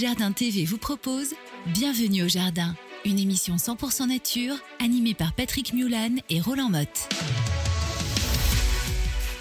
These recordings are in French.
Jardin TV vous propose Bienvenue au Jardin, une émission 100% nature animée par Patrick Mulan et Roland Motte.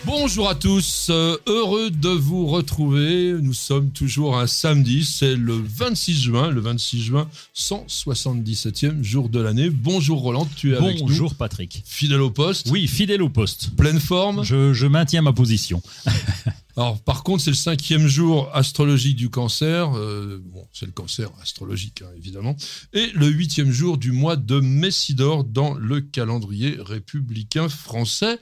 Bonjour à tous, euh, heureux de vous retrouver. Nous sommes toujours un samedi, c'est le 26 juin, le 26 juin, 177e jour de l'année. Bonjour Roland, tu es avec nous. Bonjour Patrick. Fidèle au poste. Oui, fidèle au poste. Pleine forme. Je, je maintiens ma position. Par contre, c'est le cinquième jour astrologique du cancer. Euh, c'est le cancer astrologique, hein, évidemment. Et le huitième jour du mois de Messidor dans le calendrier républicain français.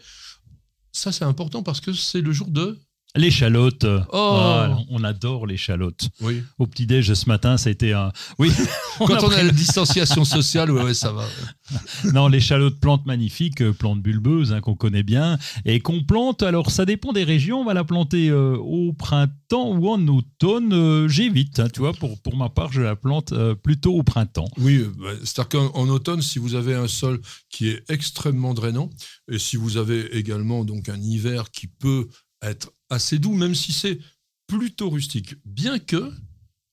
Ça, c'est important parce que c'est le jour de. L'échalote. Oh. On adore l'échalote. Oui. Au petit-déj ce matin, ça a été un. Oui. Quand on a la distanciation sociale, ouais, ouais, ça va. Non, l'échalote, plante magnifique, euh, plante bulbeuse hein, qu'on connaît bien et qu'on plante. Alors, ça dépend des régions. On va la planter euh, au printemps ou en automne. Euh, J'évite, hein, tu vois. Pour, pour ma part, je la plante euh, plutôt au printemps. Oui, bah, c'est-à-dire qu'en en automne, si vous avez un sol qui est extrêmement drainant, et si vous avez également donc un hiver qui peut être assez doux, même si c'est plutôt rustique, bien que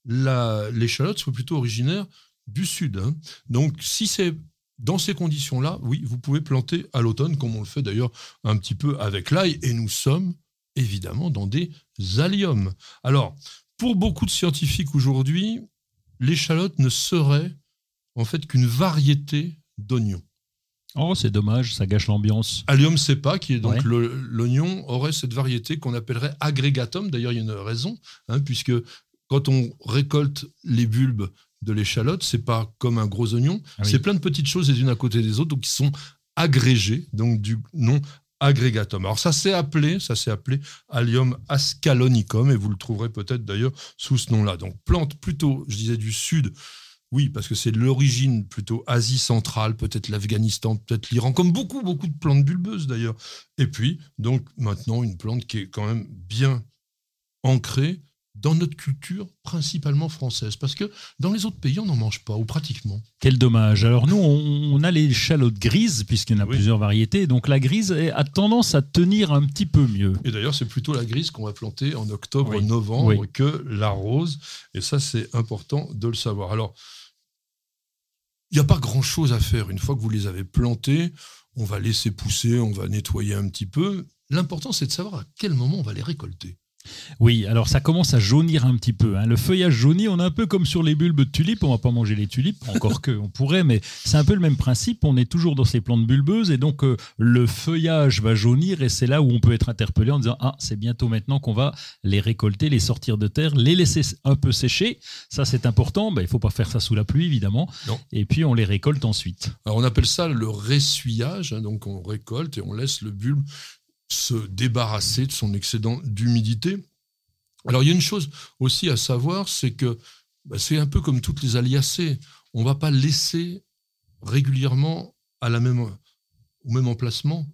l'échalote soit plutôt originaire du sud. hein. Donc, si c'est dans ces conditions-là, oui, vous pouvez planter à l'automne, comme on le fait d'ailleurs un petit peu avec l'ail, et nous sommes évidemment dans des alliums. Alors, pour beaucoup de scientifiques aujourd'hui, l'échalote ne serait en fait qu'une variété d'oignons. Oh, c'est dommage, ça gâche l'ambiance. Allium cepa, qui est donc Ouais. l'oignon, aurait cette variété qu'on appellerait agrégatum. D'ailleurs, il y a une raison, hein, puisque quand on récolte les bulbes de l'échalote, c'est pas comme un gros oignon, Ah oui. c'est plein de petites choses les unes à côté des autres, donc qui sont agrégées, donc du nom agrégatum. Alors ça s'est appelé, ça s'est appelé Allium ascalonicum, et vous le trouverez peut-être d'ailleurs sous ce nom-là. Donc plante plutôt, je disais du sud, oui, parce que c'est l'origine plutôt Asie centrale, peut-être l'Afghanistan, peut-être l'Iran, comme beaucoup, beaucoup de plantes bulbeuses d'ailleurs. Et puis, donc maintenant, une plante qui est quand même bien ancrée dans notre culture, principalement française. Parce que dans les autres pays, on n'en mange pas, ou pratiquement. Quel dommage. Alors nous, on, a l'échalote grise, puisqu'il y en a Oui. plusieurs variétés. Donc la grise a tendance à tenir un petit peu mieux. Et d'ailleurs, c'est plutôt la grise qu'on va planter en octobre, Oui. novembre Oui. que la rose. Et ça, c'est important de le savoir. Alors, il n'y a pas grand-chose à faire. Une fois que vous les avez plantés, on va laisser pousser, on va nettoyer un petit peu. L'important, c'est de savoir à quel moment on va les récolter. Oui, alors ça commence à jaunir un petit peu. hein. Le feuillage jaunit, on est un peu comme sur les bulbes de tulipes. On va pas manger les tulipes, encore que on pourrait, mais c'est un peu le même principe. On est toujours dans ces plantes bulbeuses et donc euh, le feuillage va jaunir et c'est là où on peut être interpellé en disant ah c'est bientôt maintenant qu'on va les récolter, les sortir de terre, les laisser un peu sécher. Ça c'est important. Ben, il faut pas faire ça sous la pluie évidemment. Non. Et puis on les récolte ensuite. Alors, on appelle ça le ressuyage. hein. donc, on récolte et on laisse le bulbe se débarrasser de son excédent d'humidité. Alors, il y a une chose aussi à savoir, c'est que bah, c'est un peu comme toutes les aliacées. On ne va pas laisser régulièrement à la même, au même emplacement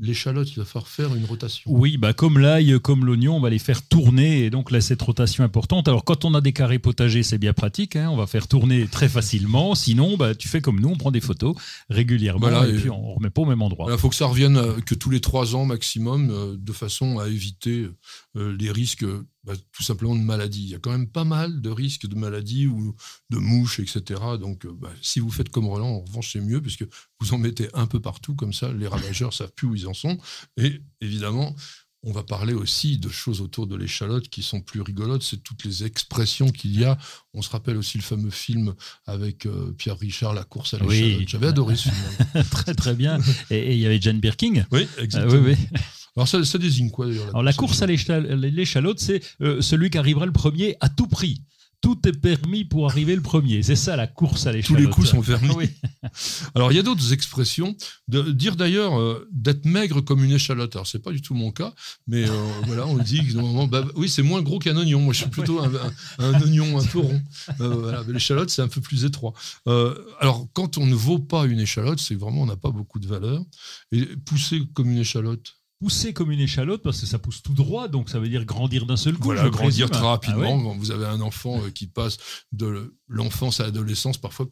l'échalote. Il va falloir faire une rotation. Oui, bah comme l'ail, comme l'oignon, on va les faire tourner et donc là cette rotation importante. Alors quand on a des carrés potagers, c'est bien pratique, hein, on va faire tourner très facilement. Sinon, bah tu fais comme nous, on prend des photos régulièrement Voilà, et, et- puis on remet pas au même endroit. Il faut que ça revienne euh, que tous les trois ans maximum, euh, de façon à éviter les risques euh, bah, tout simplement de maladies. Il y a quand même pas mal de risques de maladies ou de mouches, etc. Donc euh, bah, si vous faites comme Roland, en revanche c'est mieux, puisque vous en mettez un peu partout, comme ça les ravageurs savent plus où ils en sont. Et évidemment, on va parler aussi de choses autour de l'échalote qui sont plus rigolotes, c'est toutes les expressions qu'il y a. On se rappelle aussi le fameux film avec euh, Pierre Richard, La course à Oui. l'échalote. J'avais adoré ce film. très très bien. Et il y avait Jane Birking. Oui, Euh, exactement. oui, oui. Alors ça, ça désigne quoi d'ailleurs Alors la course à l'échal- l'échalote, c'est euh, celui qui arrivera le premier à tout prix. Tout est permis pour arriver le premier. C'est ça la course à l'échalote. Tous les coups sont permis. Oui. Alors, il y a d'autres expressions. De dire d'ailleurs euh, d'être maigre comme une échalote. Alors, c'est pas du tout mon cas, mais euh, voilà, on dit que normalement, bah, oui, c'est moins gros qu'un oignon. Moi, je suis plutôt un, un- un oignon un peu rond. Euh, voilà, l'échalote, c'est un peu plus étroit. Euh, alors, quand on ne vaut pas une échalote, c'est vraiment, on n'a pas beaucoup de valeur. Et pousser comme une échalote, Pousser comme une échalote parce que ça pousse tout droit, donc ça veut dire grandir d'un seul coup. voilà, je grandir très rapidement. Ah ouais Quand Vous avez un enfant euh, qui passe de l'enfance à l'adolescence, parfois,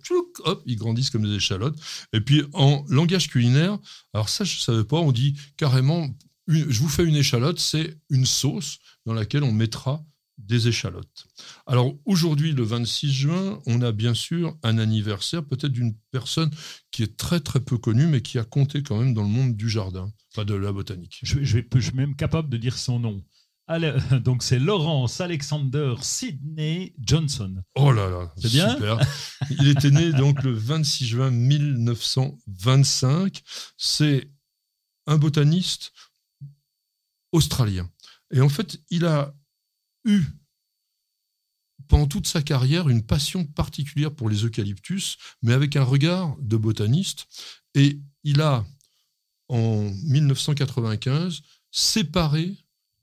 hop, ils grandissent comme des échalotes. Et puis, en langage culinaire, alors ça, je ne savais pas, on dit carrément, une- je vous fais une échalote, c'est une sauce dans laquelle on mettra des échalotes. Alors aujourd'hui, le 26 juin, on a bien sûr un anniversaire, peut-être d'une personne qui est très très peu connue, mais qui a compté quand même dans le monde du jardin, enfin de la botanique. je, je suis même capable de dire son nom. Donc c'est Laurence Alexander Sidney Johnson. Oh là là, C'est bien super. Il était né donc le 26 juin 1925. C'est un botaniste australien. Et en fait, il a eu pendant toute sa carrière une passion particulière pour les eucalyptus, mais avec un regard de botaniste. Et il a, en 1995, séparé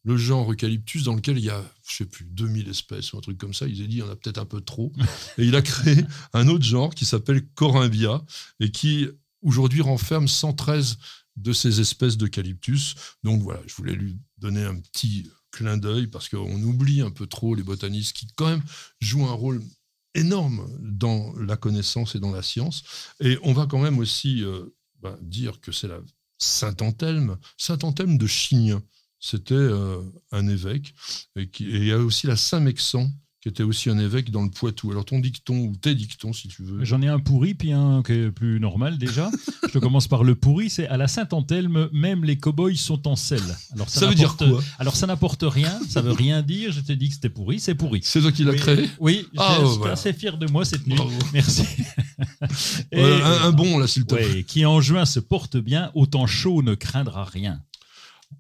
le genre eucalyptus dans lequel il y a, je sais plus, 2000 espèces ou un truc comme ça. Il a dit, il y en a peut-être un peu trop. Et il a créé un autre genre qui s'appelle Corymbia et qui aujourd'hui renferme 113 de ces espèces d'eucalyptus. Donc voilà, je voulais lui donner un petit clin d'œil parce qu'on oublie un peu trop les botanistes qui quand même jouent un rôle énorme dans la connaissance et dans la science. Et on va quand même aussi euh, ben, dire que c'est la Saint-Anthelme, Saint-Anthelme de Chignin. C'était euh, un évêque. Et, et il y a aussi la Saint-Mexan, qui était aussi un évêque dans le Poitou. Alors ton dicton, ou tes dictons si tu veux. J'en ai un pourri, puis un qui est plus normal déjà. je commence par le pourri, c'est à la Saint-Anthelme, même les cow-boys sont en selle. Alors Ça veut dire n'apporte- quoi? Alors ça n'apporte rien, ça veut rien dire. Je t'ai dit que c'était pourri, c'est pourri. C'est toi qui l'as créé? Oui, Ah, je oh, voilà. assez fier de moi cette nuit. Bravo. Merci. Et- Voilà, un, un bon là s'il te plaît. Ouais, qui en juin se porte bien, autant chaud ne craindra rien.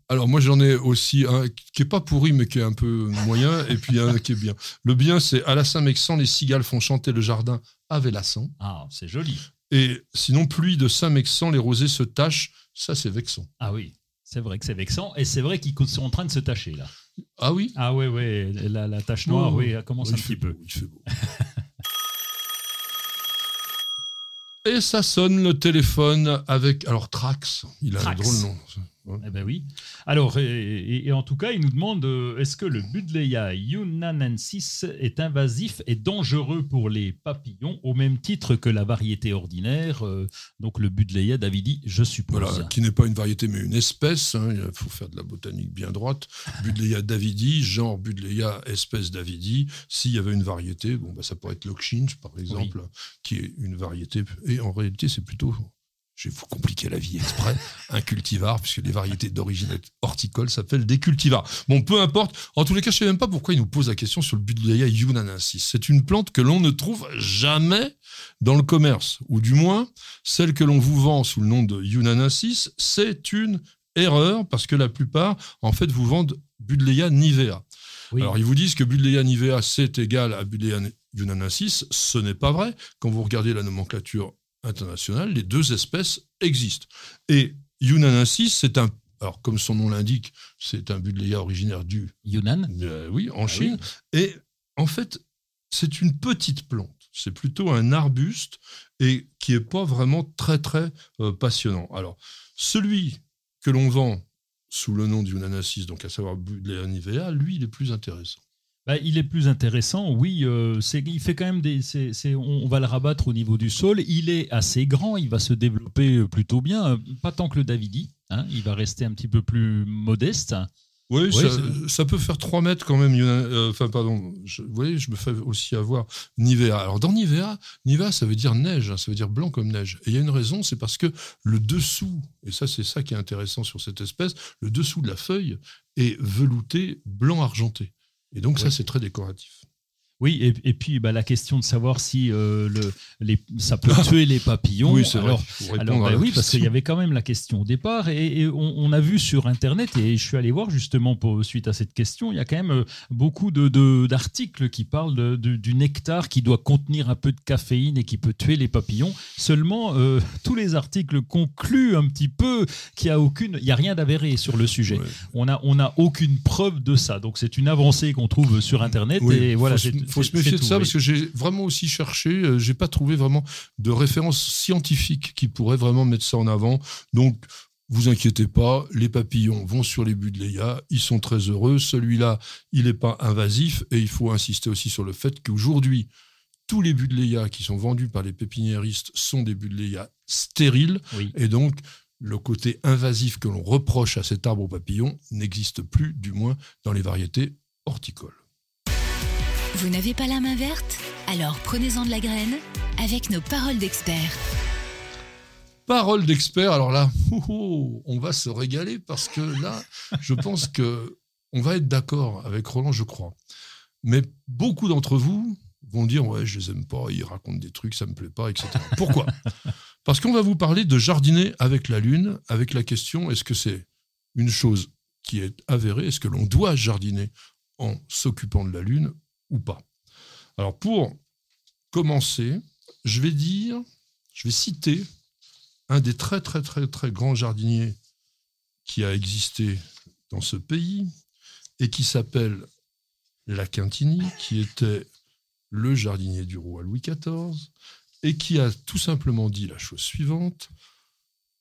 Alors moi j'en ai aussi un qui est pas pourri mais qui est un peu moyen et puis un qui est bien. Le bien c'est à la Saint-Mexan les cigales font chanter le jardin à Vélassan Ah, c'est joli. et sinon pluie de Saint-Mexan les rosées se tachent, ça c'est vexant. Ah oui, c'est vrai que c'est vexant. Et c'est vrai qu'ils sont en train de se tacher là. Ah oui? Ah ouais, ouais, la, la tache noire, Oh, oui, elle commence il un petit peu. il fait beau. Et ça sonne le téléphone avec alors Trax, il a Trax. un drôle nom. Eh ben oui. Alors, et, et- et en tout cas, il nous demande euh, est-ce que le Buddleia yunanensis est invasif et dangereux pour les papillons au même titre que la variété ordinaire euh, Donc le Buddleia davidi, je suppose. Voilà, qui n'est pas une variété mais une espèce. hein, il faut faire de la botanique bien droite. Budleia davidi, genre Budleia espèce davidi. S'il y avait une variété, bon, bah, ça pourrait être l'Oxinch, par exemple, qui est une variété. Et en réalité, c'est plutôt, je vais vous compliquer la vie exprès, un cultivar, puisque les variétés d'origine horticole s'appellent des cultivars. Bon, peu importe. En tous les cas, je ne sais même pas pourquoi il nous pose la question sur le Budleia yunanensis. C'est une plante que l'on ne trouve jamais dans le commerce, ou du moins, celle que l'on vous vend sous le nom de Yunanensis, c'est une erreur parce que la plupart, en fait, vous vendent Budleia nivea. Oui. Alors, ils vous disent que Budleia nivea, c'est égal à Budleia Yunanensis. Ce n'est pas vrai. Quand vous regardez la nomenclature internationale, les deux espèces existent. Et Yunanensis, c'est un. Alors, comme son nom l'indique, c'est un Budleia originaire du Yunnan euh, oui, en Ah Chine. Et en fait, c'est une petite plante. C'est plutôt un arbuste et qui est pas vraiment très très euh, passionnant. Alors, celui que l'on vend sous le nom du Unanasis, donc à savoir Budleia nivea, lui, il est plus intéressant. Bah, il est plus intéressant, oui. euh, il fait quand même des. on, on va le rabattre au niveau du sol. Il est assez grand, il va se développer euh, plutôt bien. euh, Pas tant que le Davidi. hein, il va rester un petit peu plus modeste. Oui, ça, peut faire 3 mètres quand même. Euh, Enfin, pardon. Je, vous voyez, je me fais aussi avoir Nivea. Alors, dans Nivea, Nivea, ça veut dire neige, hein, ça veut dire blanc comme neige. Et il y a une raison, c'est parce que le dessous, et ça, c'est ça qui est intéressant sur cette espèce, le dessous de la feuille est velouté blanc argenté. Et donc, ça, c'est très décoratif. Oui, et, et puis bah, la question de savoir si euh, le, les, ça peut tuer les papillons. Oui, c'est vrai. Alors, bah oui, parce qu'il y avait quand même la question au départ, et, et on, on a vu sur Internet, et je suis allé voir justement pour, suite à cette question, il y a quand même euh, beaucoup de- de- d'articles qui parlent de- du nectar qui doit contenir un peu de caféine et qui peut tuer les papillons. Seulement, euh, tous les articles concluent un petit peu qu'il n'y a aucune, il y a rien d'avéré sur le sujet. Ouais. On n'a on a aucune preuve de ça. Donc c'est une avancée qu'on trouve sur Internet, Oui, et voilà. c'est- faut se méfier de tout, ça oui. parce que j'ai vraiment aussi cherché, euh, j'ai pas trouvé vraiment de référence scientifique qui pourrait vraiment mettre ça en avant. Donc, vous inquiétez pas, les papillons vont sur les Budleia, ils sont très heureux. Celui-là, il n'est pas invasif et il faut insister aussi sur le fait qu'aujourd'hui, tous les Budleia qui sont vendus par les pépiniéristes sont des Budleia stériles Oui. et donc le côté invasif que l'on reproche à cet arbre aux papillons n'existe plus, du moins dans les variétés horticoles. Vous n'avez pas la main verte Alors prenez-en de la graine avec nos paroles d'experts. Parole d'expert, alors là, oh, oh, on va se régaler parce que là, je pense que on va être d'accord avec Roland, je crois. Mais beaucoup d'entre vous vont dire ouais, je les aime pas, ils racontent des trucs, ça me plaît pas, etc. Pourquoi? Parce qu'on va vous parler de jardiner avec la lune, avec la question est-ce que c'est une chose qui est avérée, est-ce que l'on doit jardiner en s'occupant de la lune ou pas Alors pour commencer, je vais dire, je vais citer un des très très très très grands jardiniers qui a existé dans ce pays et qui s'appelle La Quintini, qui était le jardinier du roi Louis XIV et qui a tout simplement dit la chose suivante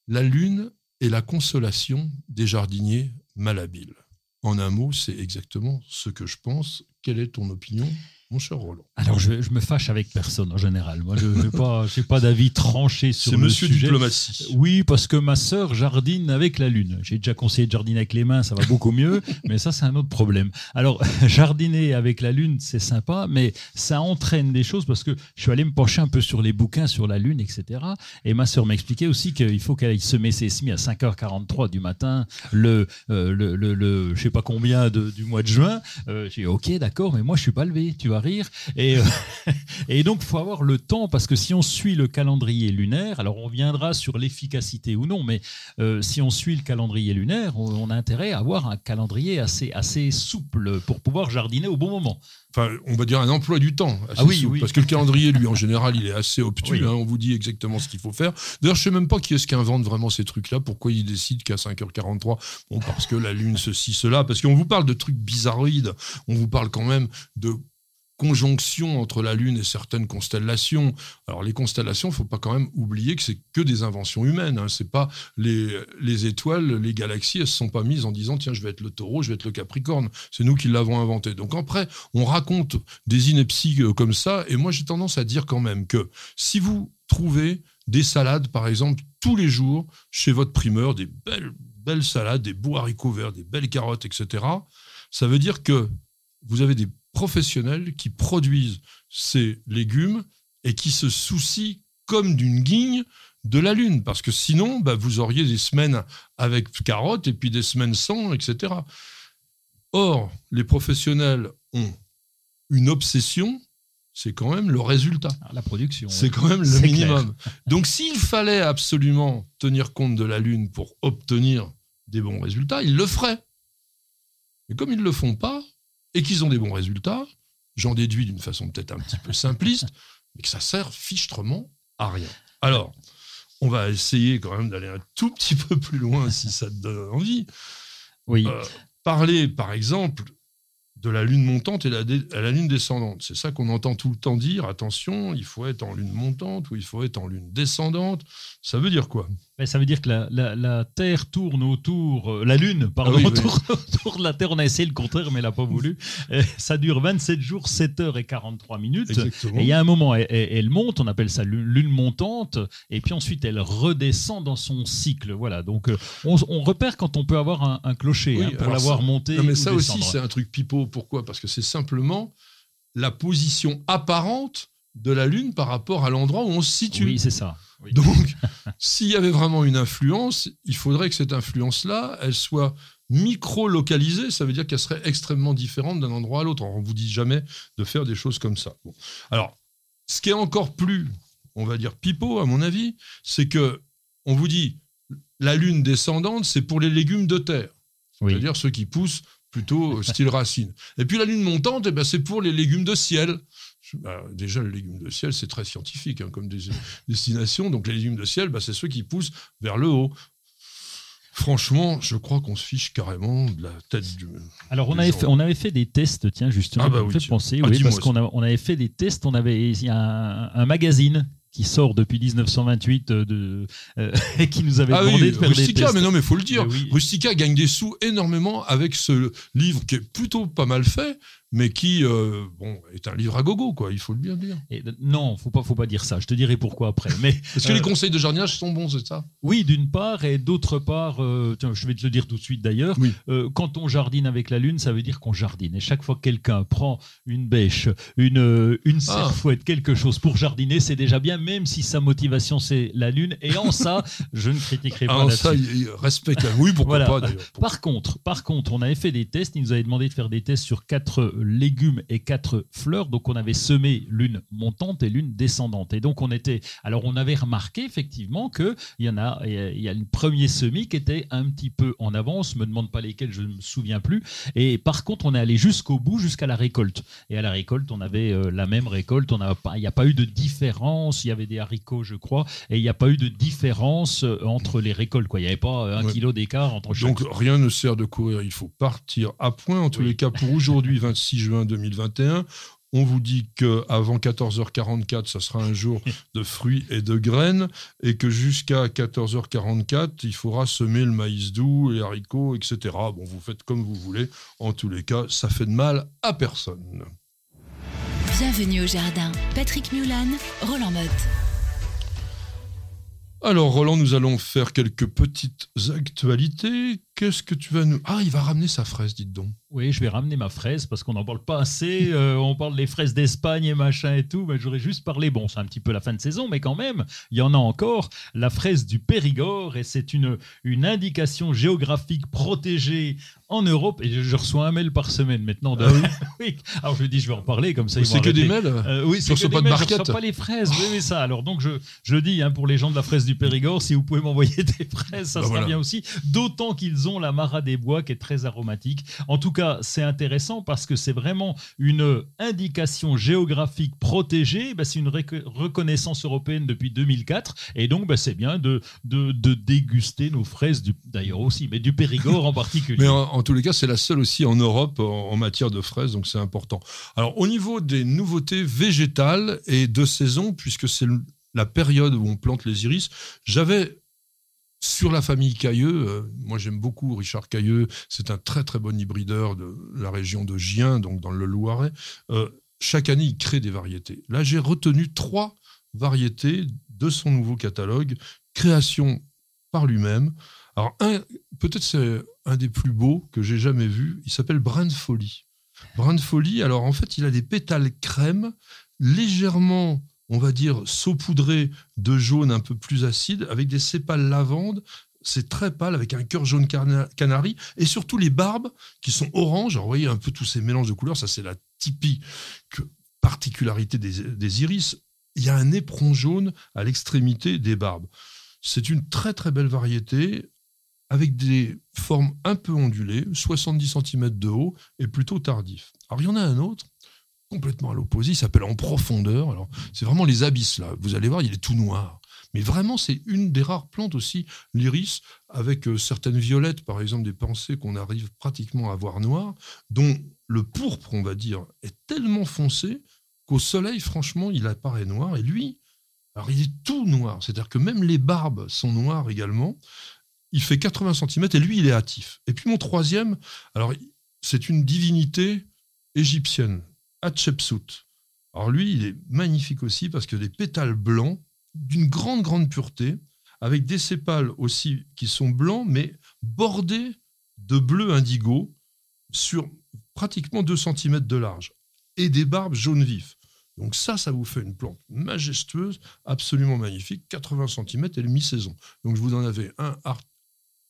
la lune est la consolation des jardiniers malhabiles. En un mot, c'est exactement ce que je pense. Quelle est ton opinion, mon cher Roland Alors je, je me fâche avec personne en général. Moi, je n'ai pas, pas d'avis tranché sur C'est le Monsieur sujet. Diplomatie. Oui, parce que ma sœur jardine avec la lune. J'ai déjà conseillé de jardiner avec les mains, ça va beaucoup mieux, mais ça c'est un autre problème. Alors jardiner avec la lune, c'est sympa, mais ça entraîne des choses parce que je suis allé me pencher un peu sur les bouquins sur la lune, etc. Et ma sœur m'expliquait aussi qu'il faut qu'elle aille semer ses semis à 5h43 du matin, le, euh, le, le, le- je sais pas combien de- du mois de juin. Euh, j'ai dit, ok, d'accord, mais moi je suis pas levé, tu rire. Et, euh, et donc, faut avoir le temps parce que si on suit le calendrier lunaire, alors on viendra sur l'efficacité ou non, mais euh, si on suit le calendrier lunaire, on, on a intérêt à avoir un calendrier assez, assez souple pour pouvoir jardiner au bon moment. enfin, on va dire un emploi du temps. Ah oui, souple, oui. Parce que le calendrier, lui, en général, il est assez obtus. Oui. hein, on vous dit exactement ce qu'il faut faire. D'ailleurs, je sais même pas qui est-ce qui invente vraiment ces trucs-là. Pourquoi il décide qu'à 5h43 Bon, parce que la Lune, ceci, cela. Parce qu'on vous parle de trucs bizarroïdes. On vous parle quand même de conjonction entre la Lune et certaines constellations. Alors les constellations, faut pas quand même oublier que c'est que des inventions humaines. Hein. C'est pas les, les étoiles, les galaxies, elles se sont pas mises en disant tiens je vais être le Taureau, je vais être le Capricorne. C'est nous qui l'avons inventé. Donc après, on raconte des inepties euh, comme ça, et moi j'ai tendance à dire quand même que si vous trouvez des salades, par exemple, tous les jours chez votre primeur, des belles belles salades, des beaux haricots verts, des belles carottes, etc. Ça veut dire que vous avez des professionnels qui produisent ces légumes et qui se soucient comme d'une guigne de la lune, parce que sinon, bah, vous auriez des semaines avec carottes et puis des semaines sans, etc. Or, les professionnels ont une obsession, c'est quand même le résultat. Alors, la production. C'est quand même le minimum. Donc, s'il fallait absolument tenir compte de la Lune pour obtenir des bons résultats, ils le feraient. Mais comme ils ne le font pas, et qu'ils ont des bons résultats, j'en déduis d'une façon peut-être un petit peu simpliste, mais que ça sert fichtrement à rien. Alors, on va essayer quand même d'aller un tout petit peu plus loin si ça te donne envie. Oui. Euh, parler, par exemple, de la lune montante et la, à la lune descendante. C'est ça qu'on entend tout le temps dire. Attention, il faut être en lune montante ou il faut être en lune descendante. Ça veut dire quoi? Ben, ça veut dire que la, la- la Terre tourne autour, euh, la Lune, pardon, Ah oui, oui. autour, de la Terre. On a essayé le contraire, mais elle n'a pas voulu. Et ça dure 27 jours, 7 heures et 43 minutes. Exactement. Et il y a un moment, elle, monte, on appelle ça lune, montante, et puis ensuite elle redescend dans son cycle. Voilà, donc euh, on, on repère quand on peut avoir un, un clocher Oui, hein, pour l'avoir monté. Non, mais ou ça aussi, c'est un truc pipeau. Pourquoi? Parce que c'est simplement la position apparente de la Lune par rapport à l'endroit où on se situe. Oui, c'est ça. Oui. Donc, s'il y avait vraiment une influence, il faudrait que cette influence-là, elle soit micro-localisée, ça veut dire qu'elle serait extrêmement différente d'un endroit à l'autre. On vous dit jamais de faire des choses comme ça. Bon. Alors, ce qui est encore plus, on va dire, pipeau, à mon avis, c'est que on vous dit la lune descendante, c'est pour les légumes de terre. Oui. C'est-à-dire ceux qui poussent plutôt style racine. Et puis la lune montante, eh ben, c'est pour les légumes de ciel. Bah, déjà, les légumes de ciel, c'est très scientifique hein, comme des- destination. Donc les légumes de ciel, bah, c'est ceux qui poussent vers le haut. Franchement, je crois qu'on se fiche carrément de la tête du. Alors on des avait, gens. fait, on avait fait des tests, tiens justement, Ah bah oui, fait tiens. penser, Ah, oui, parce qu'on on avait fait des tests, on avait il y a un, un magazine qui sort depuis 1928 euh, de, euh, et qui nous avait Ah demandé oui, de faire des Rustica, tests. mais non, mais faut le dire. Oui. Rustica gagne des sous énormément avec ce livre qui est plutôt pas mal fait, mais qui euh, bon, est un livre à gogo, quoi. Il faut le bien dire. Et, euh, non, faut pas, faut pas dire ça. Je te dirai pourquoi après. Mais Est-ce que Euh, les conseils de jardinage sont bons, c'est ça? Oui, d'une part, et d'autre part, euh, tiens, je vais te le dire tout de suite d'ailleurs. Oui. euh, quand on jardine avec la lune, ça veut dire qu'on jardine. Et chaque fois que quelqu'un prend une bêche, une euh, une Ah. serfouette, quelque chose pour jardiner, c'est déjà bien, même si sa motivation c'est la lune. Et en ça, je ne critiquerai pas Ah, là-dessus. ça, respecte. la- Oui, pourquoi Voilà. pas d'ailleurs. Par contre, par contre, on avait fait des tests. Il nous avait demandé de faire des tests sur quatre légumes et quatre fleurs. Donc, on avait semé l'une montante et l'une descendante. Et donc, on était. Alors, on avait remarqué effectivement que il y en a. Il y a une premier semis qui était un petit peu en avance. Me demande pas lesquels, je ne me souviens plus. Et par contre, on est allé jusqu'au bout, jusqu'à la récolte. Et à la récolte, on avait euh, la même récolte. On n'a pas. Il n'y a pas eu de différence. Il y avait des haricots, je crois, et il n'y a pas eu de différence euh, entre les récoltes. Quoi. Il n'y avait pas un Ouais. kilo d'écart entre chaque Donc rien ne sert de courir, il faut partir à point. En tous Oui. les cas, pour aujourd'hui, 26 juin 2021, on vous dit qu'avant 14h44, ça sera un jour de fruits et de graines, et que jusqu'à 14h44, il faudra semer le maïs doux, les haricots, etc. Bon, vous faites comme vous voulez. En tous les cas, ça fait de mal à personne. Bienvenue au jardin. Patrick Mulan, Roland Motte. Alors, Roland, nous allons faire quelques petites actualités. Qu'est-ce que tu vas nous... Ah, il va ramener sa fraise, dites donc. Oui, je vais ramener ma fraise parce qu'on n'en parle pas assez. Euh, on parle des fraises d'Espagne et machin et tout. Mais j'aurais juste parlé, bon, c'est un petit peu la fin de saison, mais quand même, il y en a encore. La fraise du Périgord et c'est une, une indication géographique protégée en Europe. Et je, je reçois un mail par semaine maintenant. De... oui. Alors je dis, je vais en parler comme ça. ils C'est que des mails Euh, oui, c'est que pas des de mails, je barquette reçois pas les fraises. Oui, oui, ça. Alors donc je, je dis hein, pour les gens de la fraise du Périgord, si vous pouvez m'envoyer des fraises, ça Bah sera voilà. bien aussi. D'autant qu'ils la Mara des Bois qui est très aromatique. En tout cas, c'est intéressant parce que c'est vraiment une indication géographique protégée. Bah, c'est une reconnaissance européenne depuis 2004. Et donc, bah, c'est bien de, de, déguster nos fraises, d'ailleurs aussi, mais du Périgord en particulier. Mais en, tous les cas, c'est la seule aussi en Europe en, en matière de fraises, donc c'est important. Alors, au niveau des nouveautés végétales et de saison, puisque c'est la période où on plante les iris, j'avais sur la famille Cailleux, euh, moi j'aime beaucoup Richard Cailleux, c'est un très très bon hybrideur de la région de Gien, donc dans le Loiret. Euh, chaque année, il crée des variétés. Là, j'ai retenu trois variétés de son nouveau catalogue, création par lui-même. Alors, peut-être c'est un des plus beaux que j'ai jamais vu. Il s'appelle Brin de folie. Brin de folie, alors en fait, il a des pétales crème, légèrement, on va dire, saupoudrés de jaune un peu plus acide, avec des sépales lavande. C'est très pâle, avec un cœur jaune canari, et surtout les barbes qui sont oranges. Alors, vous voyez un peu tous ces mélanges de couleurs, ça c'est la typique particularité des, des iris. Il y a un éperon jaune à l'extrémité des barbes. C'est une très très belle variété avec des formes un peu ondulées, 70 cm de haut et plutôt tardif. Alors il y en a un autre, complètement à l'opposé, il s'appelle En profondeur. Alors c'est vraiment les abysses là. Vous allez voir, il est tout noir. Mais vraiment, c'est une des rares plantes aussi, l'iris, avec euh, certaines violettes, par exemple des pensées qu'on arrive pratiquement à voir noires, dont le pourpre, on va dire, est tellement foncé qu'au soleil, franchement, il apparaît noir. Et lui, alors il est tout noir. C'est-à-dire que même les barbes sont noires également. Il fait 80 cm et lui, il est hâtif. Et puis mon troisième, alors c'est une divinité égyptienne, Hatshepsut. Alors lui, il est magnifique aussi parce que des pétales blancs d'une grande, grande pureté, avec des sépales aussi qui sont blancs, mais bordés de bleu indigo sur pratiquement 2 cm de large, et des barbes jaune vif. Donc ça, ça vous fait une plante majestueuse, absolument magnifique, 80 cm et mi-saison. Donc vous en avais un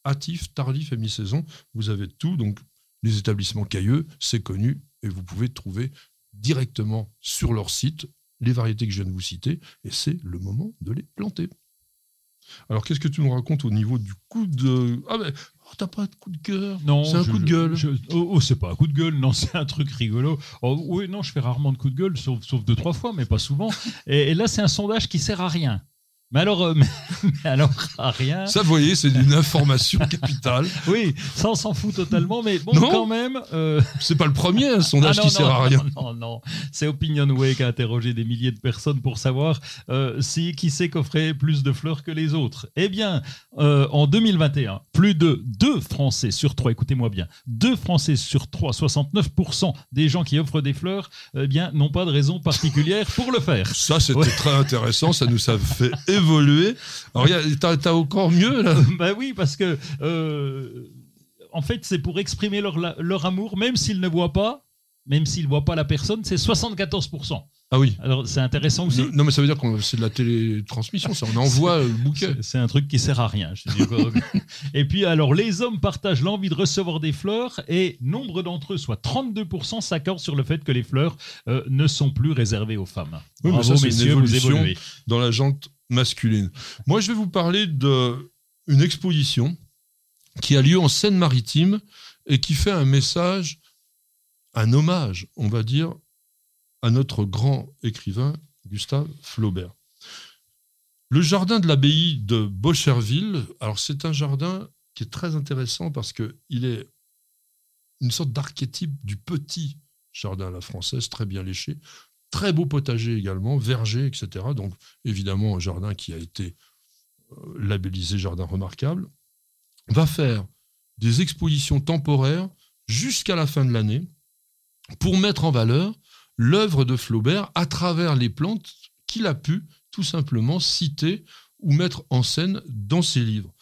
hâtif, tardif et mi-saison. Vous avez tout. Donc, les établissements cailleux, c'est connu et vous pouvez trouver directement sur leur site les variétés que je viens de vous citer et c'est le moment de les planter. Alors, qu'est-ce que tu nous racontes au niveau du coup de. Ah, ben, oh, t'as pas de coup de cœur? Non, C'est un je- coup de gueule. je- oh, oh, c'est pas un coup de gueule, non, c'est un truc rigolo. Oh, oui, non, je fais rarement de coup de gueule, sauf, sauf deux, trois fois, mais pas souvent. Et, et là, c'est un sondage qui sert à rien. Mais alors, euh, mais, mais alors à rien. Ça, vous voyez, c'est une information capitale. Oui, ça, on s'en fout totalement, mais bon, Non. quand même. euh, C'est pas le premier un sondage ah non, qui sert non, à rien. Non, non, non. C'est Opinionway qui a interrogé des milliers de personnes pour savoir euh, si qui c'est qu'offrait plus de fleurs que les autres. Eh bien, euh, en 2021, plus de 2 Français sur 3, écoutez-moi bien, 2 Français sur 3, 69% des gens qui offrent des fleurs, eh bien, n'ont pas de raison particulière pour le faire. Ça, c'était Ouais. très intéressant. Ça nous a fait évoluer. Alors, t'as t'as encore mieux, là bah oui, parce que euh, en fait, c'est pour exprimer leur, amour, même s'ils ne voient pas, même s'ils ne voient pas la personne, c'est 74%. Ah oui. Alors, c'est intéressant aussi. Non, mais ça veut dire que c'est de la télétransmission, ça. On envoie le bouquet. C'est- C'est un truc qui sert à rien. je et puis, alors, les hommes partagent l'envie de recevoir des fleurs et nombre d'entre eux, soit 32%, s'accordent sur le fait que les fleurs euh, ne sont plus réservées aux femmes. Oui, mais ça, c'est une messieurs, vous évolution. évoluez. dans la jante masculine. Moi, je vais vous parler d'une exposition qui a lieu en Seine-Maritime et qui fait un message, un hommage, on va dire, à notre grand écrivain Gustave Flaubert. Le jardin de l'abbaye de Bocherville, alors c'est un jardin qui est très intéressant parce qu'il est une sorte d'archétype du petit jardin à la française, très bien léché, très beau potager également, verger, etc. Donc évidemment un jardin qui a été euh, labellisé jardin remarquable, va faire des expositions temporaires jusqu'à la fin de l'année pour mettre en valeur l'œuvre de Flaubert à travers les plantes qu'il a pu tout simplement citer ou mettre en scène dans ses livres.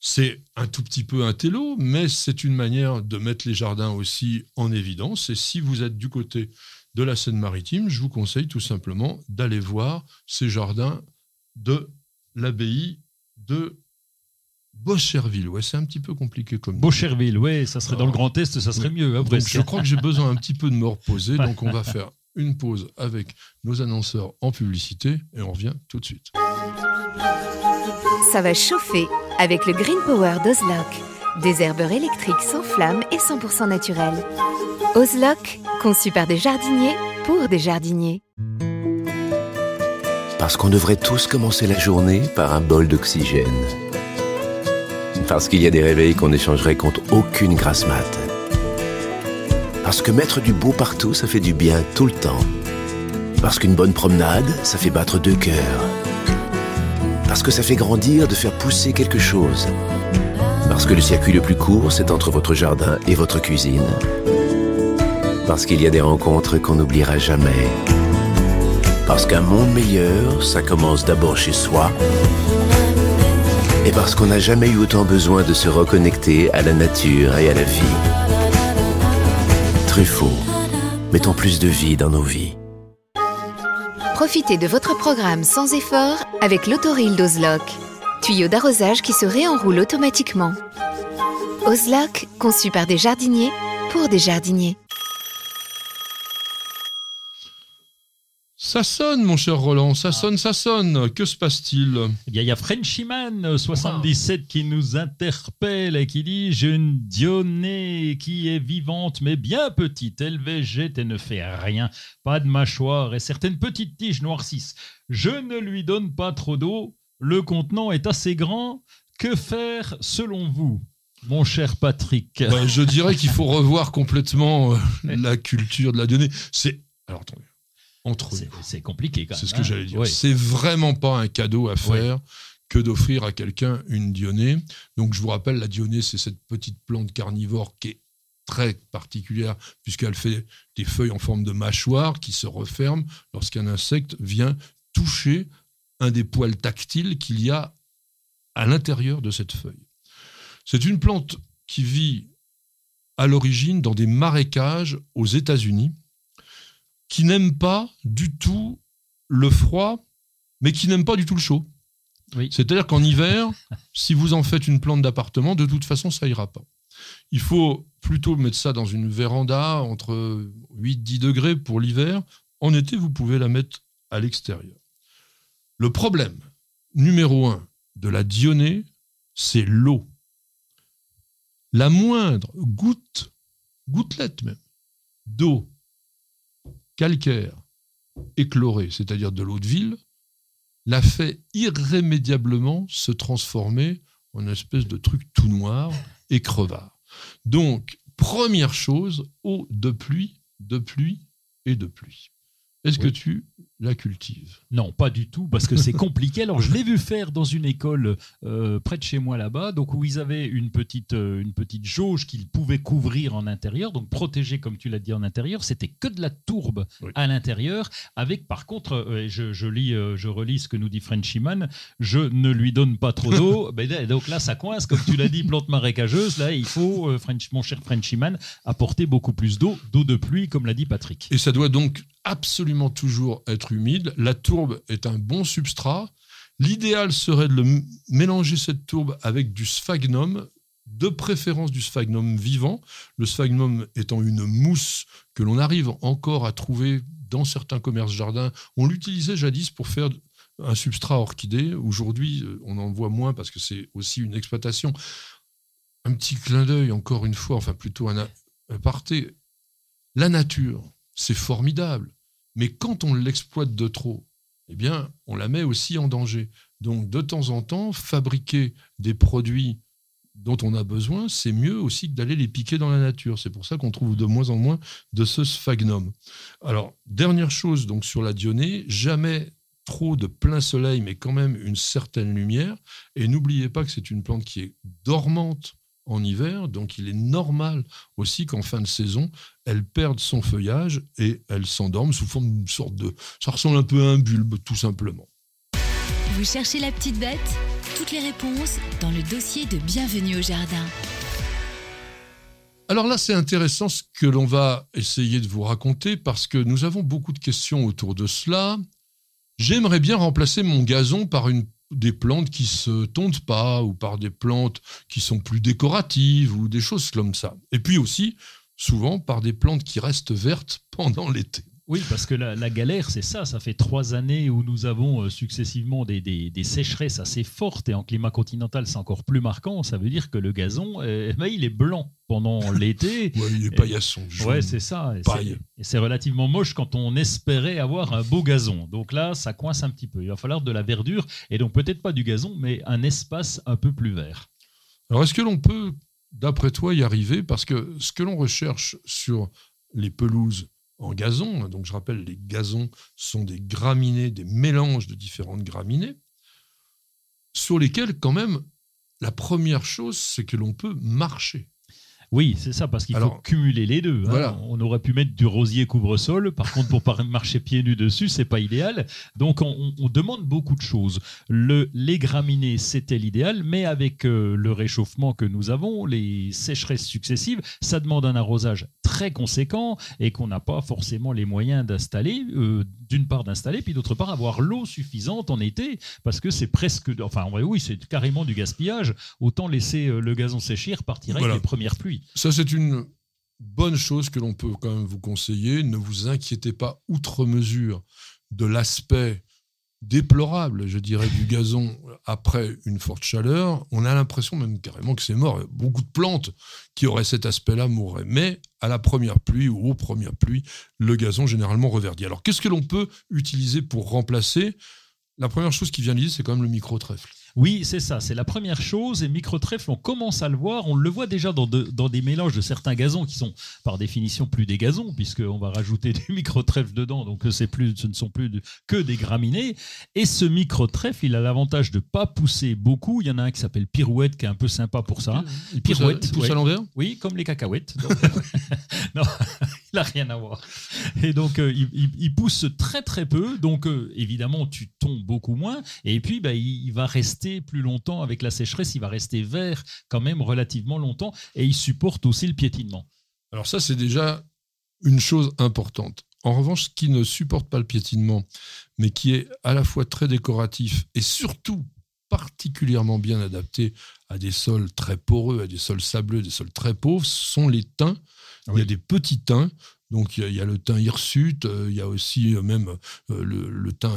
C'est un tout petit peu un télo, mais c'est une manière de mettre les jardins aussi en évidence. Et si vous êtes du côté de la Seine-Maritime, je vous conseille tout simplement d'aller voir ces jardins de l'abbaye de Bocherville. Ouais, c'est un petit peu compliqué comme. Beaucherville, ouais, ça serait dans le Grand Est, ça serait mieux. hein, Donc, je crois que j'ai besoin un petit peu de me reposer, donc on va faire une pause avec nos annonceurs en publicité et on revient tout de suite. Ça va chauffer avec le Green Power d'Ozlock. Des herbeurs électriques sans flamme et 100% naturels. Ozlock, conçu par des jardiniers pour des jardiniers. Parce qu'on devrait tous commencer la journée par un bol d'oxygène. Parce qu'il y a des réveils qu'on échangerait contre aucune grasse mat. Parce que mettre du beau partout, ça fait du bien tout le temps. Parce qu'une bonne promenade, ça fait battre deux cœurs. Parce que ça fait grandir de faire pousser quelque chose. Parce que le circuit le plus court, c'est entre votre jardin et votre cuisine. Parce qu'il y a des rencontres qu'on n'oubliera jamais. Parce qu'un monde meilleur, ça commence d'abord chez soi. Et parce qu'on n'a jamais eu autant besoin de se reconnecter à la nature et à la vie. Truffaut, mettons plus de vie dans nos vies. Profitez de votre programme sans effort avec l'autoril d'Ozlock. Tuyau d'arrosage qui se réenroule automatiquement. Ozlock, conçu par des jardiniers pour des jardiniers. Ça sonne, mon cher Roland, ça sonne, ça sonne. Que se passe-t-il? Eh bien, il y a Frenchyman euh, 77 qui nous interpelle et qui dit J'ai une dionée qui est vivante mais bien petite. Elle végète et ne fait rien. Pas de mâchoire et certaines petites tiges noircissent. Je ne lui donne pas trop d'eau. Le contenant est assez grand. Que faire selon vous, mon cher Patrick? Ben, Je dirais qu'il faut revoir complètement euh, la culture de la donnée. C'est. Alors attendez, entre C'est nous. c'est compliqué quand même. C'est ce que hein. j'allais dire. Ouais. C'est vraiment pas un cadeau à faire que d'offrir à quelqu'un une dionée. Donc je vous rappelle, la dionée, c'est cette petite plante carnivore qui est très particulière puisqu'elle fait des feuilles en forme de mâchoire qui se referment lorsqu'un insecte vient toucher un des poils tactiles qu'il y a à l'intérieur de cette feuille. C'est une plante qui vit à l'origine dans des marécages aux États-Unis qui n'aime pas du tout le froid, mais qui n'aime pas du tout le chaud. Oui. C'est-à-dire qu'en hiver, si vous en faites une plante d'appartement, de toute façon, ça ira pas. Il faut plutôt mettre ça dans une véranda entre 8-10 degrés pour l'hiver. En été, vous pouvez la mettre à l'extérieur. Le problème numéro un de la dionée, c'est l'eau. La moindre goutte, gouttelette même, d'eau calcaire éclorée, c'est-à-dire de l'eau de ville, la fait irrémédiablement se transformer en une espèce de truc tout noir et crevard. Donc, première chose, eau de pluie, de pluie et de pluie. Est-ce que tu la cultives Non, pas du tout, parce que c'est compliqué. Alors, je l'ai vu faire dans une école euh, près de chez moi là-bas, donc où ils avaient une petite, euh, une petite jauge qu'ils pouvaient couvrir en intérieur, donc protéger, comme tu l'as dit, en intérieur. C'était que de la tourbe Oui. à l'intérieur, avec par contre, euh, je, je lis, je relis ce que nous dit Frenchyman, je ne lui donne pas trop d'eau. Ben, là, donc là, ça coince, comme tu l'as dit, plante marécageuse. Là, il faut, French- mon cher Frenchyman, apporter beaucoup plus d'eau, d'eau de pluie, comme l'a dit Patrick. Et ça doit donc absolument toujours être humide. La tourbe est un bon substrat. L'idéal serait de le mélanger cette tourbe avec du sphagnum, de préférence du sphagnum vivant, le sphagnum étant une mousse que l'on arrive encore à trouver dans certains commerces jardins. On l'utilisait jadis pour faire un substrat orchidée. Aujourd'hui, euh, on en voit moins parce que c'est aussi une exploitation. Un petit clin d'œil, encore une fois, enfin plutôt un aparté. La nature, c'est formidable. Mais quand on l'exploite de trop, eh bien, on la met aussi en danger. Donc, de temps en temps, fabriquer des produits dont on a besoin, c'est mieux aussi que d'aller les piquer dans la nature. C'est pour ça qu'on trouve de moins en moins de ce sphagnum. Alors, dernière chose donc sur la dionée, jamais trop de plein soleil, mais quand même une certaine lumière. Et n'oubliez pas que c'est une plante qui est dormante en hiver, donc il est normal aussi qu'en fin de saison, elle perde son feuillage et elle s'endorme sous forme d'une sorte de... Ça ressemble un peu à un bulbe, tout simplement. Vous cherchez la petite bête? Toutes les réponses dans le dossier de Bienvenue au Jardin. Alors là, c'est intéressant ce que l'on va essayer de vous raconter parce que nous avons beaucoup de questions autour de cela. J'aimerais bien remplacer mon gazon par une, des plantes qui se tondent pas ou par des plantes qui sont plus décoratives ou des choses comme ça. Et puis aussi, souvent, par des plantes qui restent vertes pendant l'été. Oui, parce que la, la galère, c'est ça. Ça fait trois années où nous avons euh, successivement des, des- des sécheresses assez fortes et en climat continental, c'est encore plus marquant. Ça veut dire que le gazon, euh, ben, il est blanc pendant l'été. Ouais, il est paillasson. Ouais, c'est ça. Et c'est relativement moche quand on espérait avoir un beau gazon. Donc là, ça coince un petit peu. Il va falloir de la verdure et donc peut-être pas du gazon, mais un espace un peu plus vert. Alors, est-ce que l'on peut, d'après toi, y arriver Parce que ce que l'on recherche sur les pelouses en gazon, donc je rappelle, les gazons sont des graminées, des mélanges de différentes graminées, sur lesquels, quand même, la première chose, c'est que l'on peut marcher. Oui, c'est ça, parce qu'il faut cumuler les deux. hein. On aurait pu mettre du rosier couvre-sol. Par contre, pour marcher pieds nus dessus, c'est pas idéal. Donc, on, on- on demande beaucoup de choses. Le, les graminées, c'était l'idéal, mais avec euh, le réchauffement que nous avons, les sécheresses successives, ça demande un arrosage très conséquent et qu'on n'a pas forcément les moyens d'installer. euh, D'une part, d'installer, puis d'autre part, avoir l'eau suffisante en été, parce que c'est presque. Enfin, oui, c'est carrément du gaspillage. Autant laisser euh, le gazon sécher, repartir Voilà. avec les premières pluies. Ça, c'est une bonne chose que l'on peut quand même vous conseiller. Ne vous inquiétez pas outre mesure de l'aspect déplorable, je dirais, du gazon après une forte chaleur. On a l'impression même carrément que c'est mort. Beaucoup de plantes qui auraient cet aspect-là mourraient. Mais à la première pluie ou aux premières pluies, le gazon généralement reverdit. Alors, qu'est-ce que l'on peut utiliser pour remplacer? La première chose qui vient l'idée, c'est quand même le micro-trèfle. Oui, c'est ça, c'est la première chose. Et micro-trèfle, on commence à le voir. On le voit déjà dans, de- dans des mélanges de certains gazons qui sont par définition plus des gazons, puisqu'on va rajouter du micro-trèfle dedans. Donc plus, ce ne sont plus que des graminées. Et ce micro-trèfle, il a l'avantage de pas pousser beaucoup. Il y en a un qui s'appelle Pirouette, qui est un peu sympa pour ça. Il pousse, à, Pirouette, il pousse ouais. à l'envers Oui, comme les cacahuètes. Non, il n'a rien à voir. Et donc, euh, il, pousse très très peu. Donc, euh, évidemment, tu tombes beaucoup moins. Et puis, bah, il, il va rester plus longtemps avec la sécheresse. Il va rester vert quand même relativement longtemps. Et il supporte aussi le piétinement. Alors ça, c'est déjà une chose importante. En revanche, ce qui ne supporte pas le piétinement, mais qui est à la fois très décoratif et surtout particulièrement bien adaptées à des sols très poreux, à des sols sableux, des sols très pauvres, sont les Il y a des petits thym donc il y, a le thym hirsute, euh, il y a aussi euh, même euh, le, le, thym,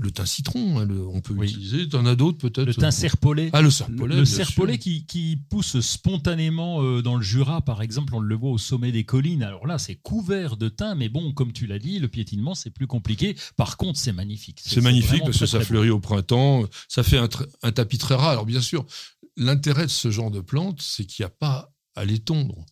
le thym citron, hein, on peut utiliser. Tu en as d'autres peut-être? Le thym serpollet. Ah, le serpollet. Le, serpollet qui, qui, pousse spontanément dans le Jura, par exemple, on le voit au sommet des collines. Alors là, c'est couvert de thym, mais bon, comme tu l'as dit, le piétinement, c'est plus compliqué. Par contre, c'est magnifique. C'est magnifique parce que ça fleurit au printemps, ça fait un, un tapis très rare. Alors bien sûr, l'intérêt de ce genre de plante, c'est qu'il n'y a pas à les tondre.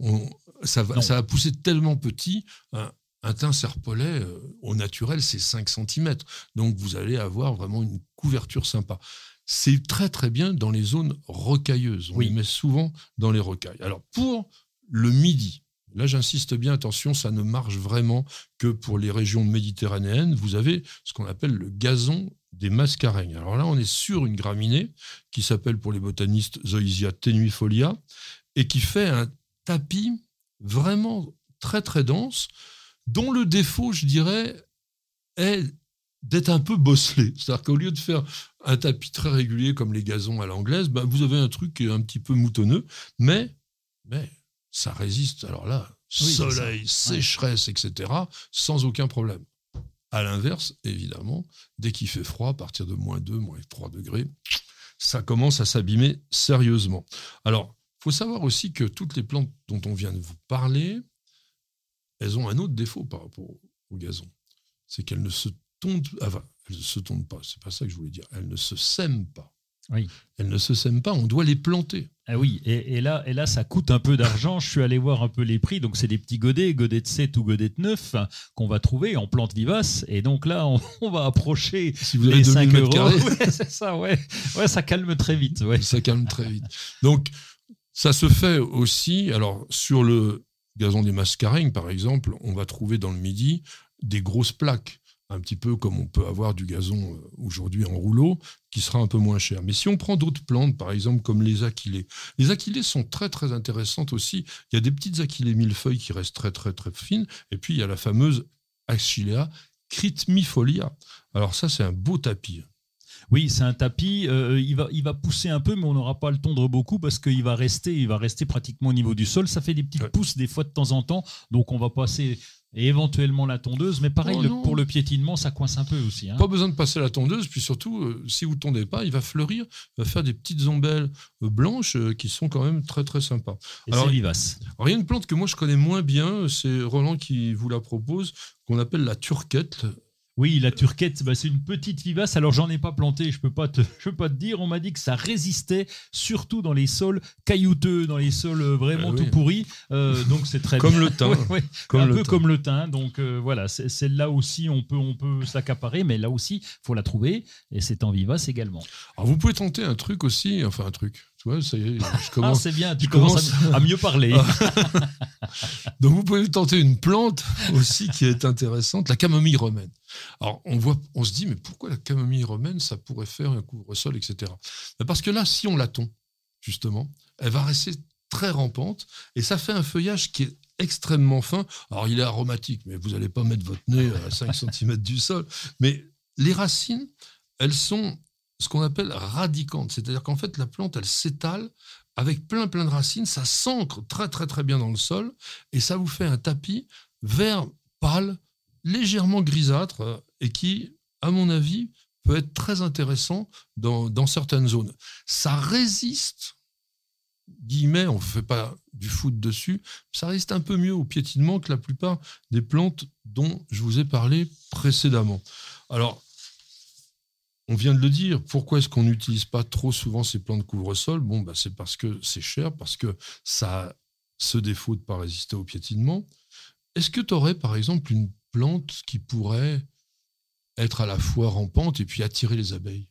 On, ça va, ça pousser tellement petit. Un, un serpolet, euh, au naturel, c'est 5 cm. Donc vous allez avoir vraiment une couverture sympa. C'est très très bien dans les zones rocailleuses. On les met souvent dans les rocailles. Alors pour le midi, là j'insiste bien, attention, ça ne marche vraiment que pour les régions méditerranéennes. Vous avez ce qu'on appelle le gazon des mascareignes. Alors là, on est sur une graminée qui s'appelle pour les botanistes Zoysia tenuifolia et qui fait un tapis vraiment très très dense, dont le défaut, je dirais, est d'être un peu bosselé. C'est-à-dire qu'au lieu de faire un tapis très régulier comme les gazons à l'anglaise, ben vous avez un truc qui est un petit peu moutonneux, mais, mais ça résiste. Alors là, soleil, sécheresse, etc., sans aucun problème. À l'inverse, évidemment, dès qu'il fait froid, à partir de moins 2, moins 3 degrés, ça commence à s'abîmer sérieusement. Alors, faut savoir aussi que toutes les plantes dont on vient de vous parler, elles ont un autre défaut par rapport au gazon. C'est qu'elles ne se tondent, enfin, elles ne se tondent pas, c'est pas ça que je voulais dire. Elles ne se sèment pas. Oui. Elles ne se sèment pas, on doit les planter. Ah oui, et, là, et là, ça coûte un peu d'argent. Je suis allé voir un peu les prix. Donc, c'est des petits godets, godets de 7 ou godets de 9 qu'on va trouver en plantes vivaces. Et donc là, on, va approcher si vous avez les 5 euros. c'est ça, ouais. Ouais, ça calme très vite. Ouais. Ça calme très vite. Donc, ça se fait aussi, alors sur le gazon des mascareignes, par exemple, on va trouver dans le midi des grosses plaques, un petit peu comme on peut avoir du gazon euh, aujourd'hui en rouleau, qui sera un peu moins cher. Mais si on prend d'autres plantes, par exemple comme les aquilées, les aquilées sont très très intéressantes aussi. Il y a des petites aquilées millefeuilles qui restent très très très fines, et puis il y a la fameuse Achillea critmifolia. Alors ça, c'est un beau tapis. Oui, c'est un tapis. Euh, il, va, il va pousser un peu, mais on n'aura pas le tondre beaucoup parce qu'il va rester, il va rester pratiquement au niveau du sol. Ça fait des petites pousses des fois de temps en temps, donc on va passer éventuellement la tondeuse. Mais pareil, oh pour le piétinement, ça coince un peu aussi. Hein. Pas besoin de passer la tondeuse, puis surtout, euh, si vous ne tondez pas, il va fleurir, il va faire des petites ombelles euh, blanches qui sont quand même très très sympas. alors, vivace. il y a une plante que moi je connais moins bien, c'est Roland qui vous la propose, qu'on appelle la turquette. Oui, la turquette, bah, c'est une petite vivace. Alors, j'en ai pas planté, je peux pas te, je peux pas te dire. On m'a dit que ça résistait, surtout dans les sols caillouteux, dans les sols euh, vraiment ah tout pourris. Euh, donc, c'est très comme le thym. un peu comme le thym. Donc, euh, voilà, c'est là aussi, on peut, on peut s'accaparer, mais là aussi, faut la trouver. Et c'est en vivace également. Alors, vous pouvez tenter un truc aussi, enfin un truc. Tu vois, ça y est, je ah, commence. Ah, c'est bien, tu commences à, mieux parler. donc, vous pouvez tenter une plante aussi qui est intéressante, la camomille romaine. Alors, on, voit, on se dit, mais pourquoi la camomille romaine, ça pourrait faire un couvre-sol, etc. Parce que là, si on la tond, justement, elle va rester très rampante et ça fait un feuillage qui est extrêmement fin. Alors, il est aromatique, mais vous n'allez pas mettre votre nez à 5 cm du sol. Mais les racines, elles sont ce qu'on appelle radicantes. C'est-à-dire qu'en fait, la plante, elle s'étale avec plein plein de racines, ça s'ancre très très très bien dans le sol et ça vous fait un tapis vert pâle légèrement grisâtre et qui, à mon avis, peut être très intéressant dans, certaines zones. Ça résiste, guillemets, on ne fait pas du foot dessus, ça résiste un peu mieux au piétinement que la plupart des plantes dont je vous ai parlé précédemment. Alors, on vient de le dire, pourquoi est-ce qu'on n'utilise pas trop souvent ces plantes couvre-sol? Bon, bah, c'est parce que c'est cher, parce que ça a ce défaut de ne pas résister au piétinement. Est-ce que tu aurais, par exemple, une plante qui pourrait être à la fois rampante et puis attirer les abeilles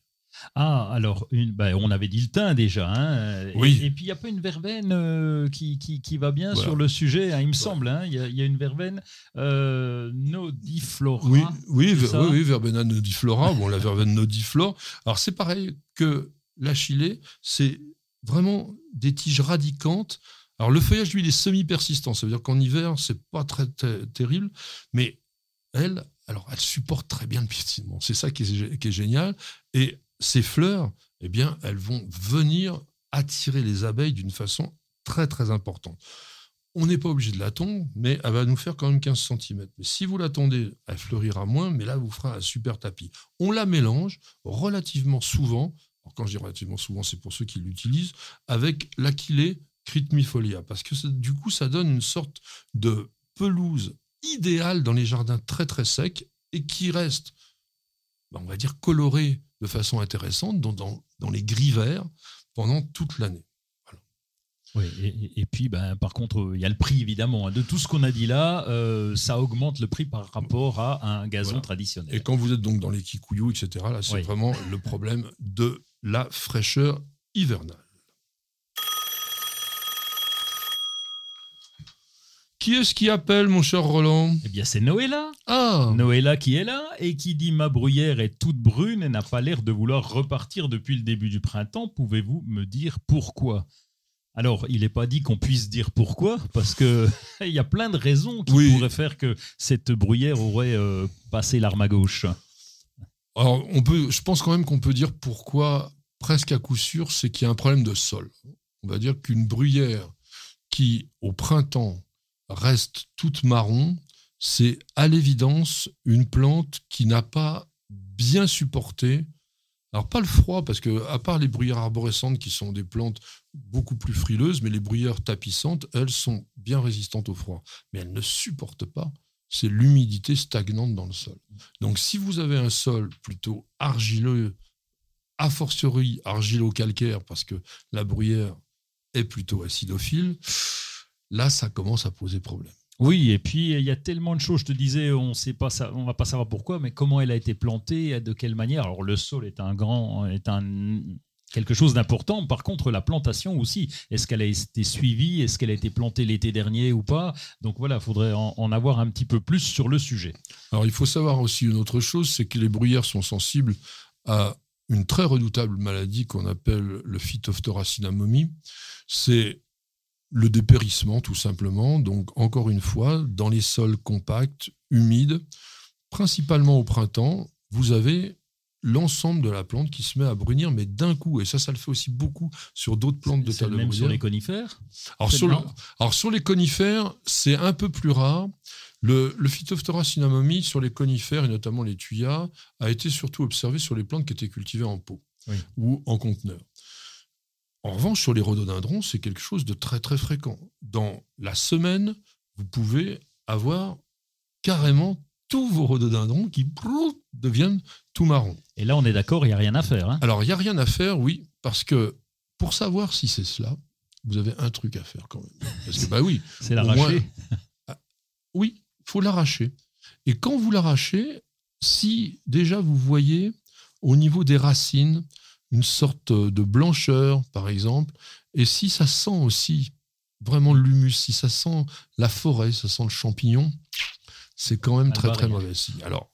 ah, alors, une, bah, on avait dit le thym déjà. Hein, oui. Et, puis, il n'y a pas une verveine euh, qui, qui, va bien sur le sujet, hein, il me semble. Hein, il y, a une verveine euh, nodiflora. Oui, oui, oui, verbena nodiflora. bon, la verveine nodiflore. Alors, c'est pareil que l'achillée, c'est vraiment des tiges radicantes alors le feuillage, lui, il est semi-persistant. Ça veut dire qu'en hiver, c'est pas très, terrible, mais elle, alors elle supporte très bien le piétinement. C'est ça qui est, génial. Et ces fleurs, eh bien, elles vont venir attirer les abeilles d'une façon très très importante. On n'est pas obligé de la tondre, mais elle va nous faire quand même 15 cm. Mais si vous la tondez, elle fleurira moins, mais là, vous fera un super tapis. On la mélange relativement souvent, quand je dis relativement souvent, c'est pour ceux qui l'utilisent, avec l'aquilée critmifolia, parce que du coup, ça donne une sorte de pelouse idéale dans les jardins très très secs et qui reste, ben, on va dire, colorée de façon intéressante dans, dans les gris verts pendant toute l'année. Oui, et, puis, ben, par contre, il y a le prix, évidemment. Hein. De tout ce qu'on a dit là, euh, ça augmente le prix par rapport à un gazon traditionnel. Et quand vous êtes donc dans les kikuyus, etc., là, c'est vraiment le problème de la fraîcheur hivernale. Qui est-ce qui appelle, mon cher Roland? Eh bien, c'est Noëlla. Ah Noëlla qui est là et qui dit Ma bruyère est toute brune et n'a pas l'air de vouloir repartir depuis le début du printemps. Pouvez-vous me dire pourquoi? Alors, il n'est pas dit qu'on puisse dire pourquoi, parce qu'il y a plein de raisons qui pourraient faire que cette bruyère aurait euh, passé l'arme à gauche. Alors, on peut, je pense quand même qu'on peut dire pourquoi, presque à coup sûr, c'est qu'il y a un problème de sol. On va dire qu'une bruyère qui, au printemps, reste toute marron, c'est à l'évidence une plante qui n'a pas bien supporté alors pas le froid, parce que à part les bruyères arborescentes qui sont des plantes beaucoup plus frileuses, mais les bruyères tapissantes, elles sont bien résistantes au froid. Mais elles ne supportent pas, c'est l'humidité stagnante dans le sol. Donc si vous avez un sol plutôt argileux, a fortiori argilo-calcaire, parce que la bruyère est plutôt acidophile, là ça commence à poser problème. Oui, et puis il y a tellement de choses. Je te disais, on sait pas, on va pas savoir pourquoi, mais comment elle a été plantée, de quelle manière. Alors le sol est un grand, est un quelque chose d'important. Par contre, la plantation aussi. Est-ce qu'elle a été suivie? Est-ce qu'elle a été plantée l'été dernier ou pas? Donc voilà, il faudrait en, avoir un petit peu plus sur le sujet. Alors il faut savoir aussi une autre chose, c'est que les bruyères sont sensibles à une très redoutable maladie qu'on appelle le Phytophthora cinnamomii. C'est le dépérissement, tout simplement. Donc, encore une fois, dans les sols compacts, humides, principalement au printemps, vous avez l'ensemble de la plante qui se met à brunir, mais d'un coup. Et ça, ça le fait aussi beaucoup sur d'autres plantes de taille Même sur les conifères alors sur, alors sur, les conifères, c'est un peu plus rare. Le, le Phytophthora sur les conifères, et notamment les tuyas, a été surtout observé sur les plantes qui étaient cultivées en pot ou en conteneur. En revanche, sur les rhododendrons, c'est quelque chose de très très fréquent. Dans la semaine, vous pouvez avoir carrément tous vos rhododendrons qui deviennent tout marrons. Et là, on est d'accord, il n'y a rien à faire. Hein. Alors, il n'y a rien à faire, oui, parce que pour savoir si c'est cela, vous avez un truc à faire quand même. Parce que, bah oui. c'est l'arracher. Ah, oui, il faut l'arracher. Et quand vous l'arrachez, si déjà vous voyez au niveau des racines, une sorte de blancheur, par exemple, et si ça sent aussi vraiment l'humus, si ça sent la forêt, ça sent le champignon, c'est quand même très très mauvais signe. Alors,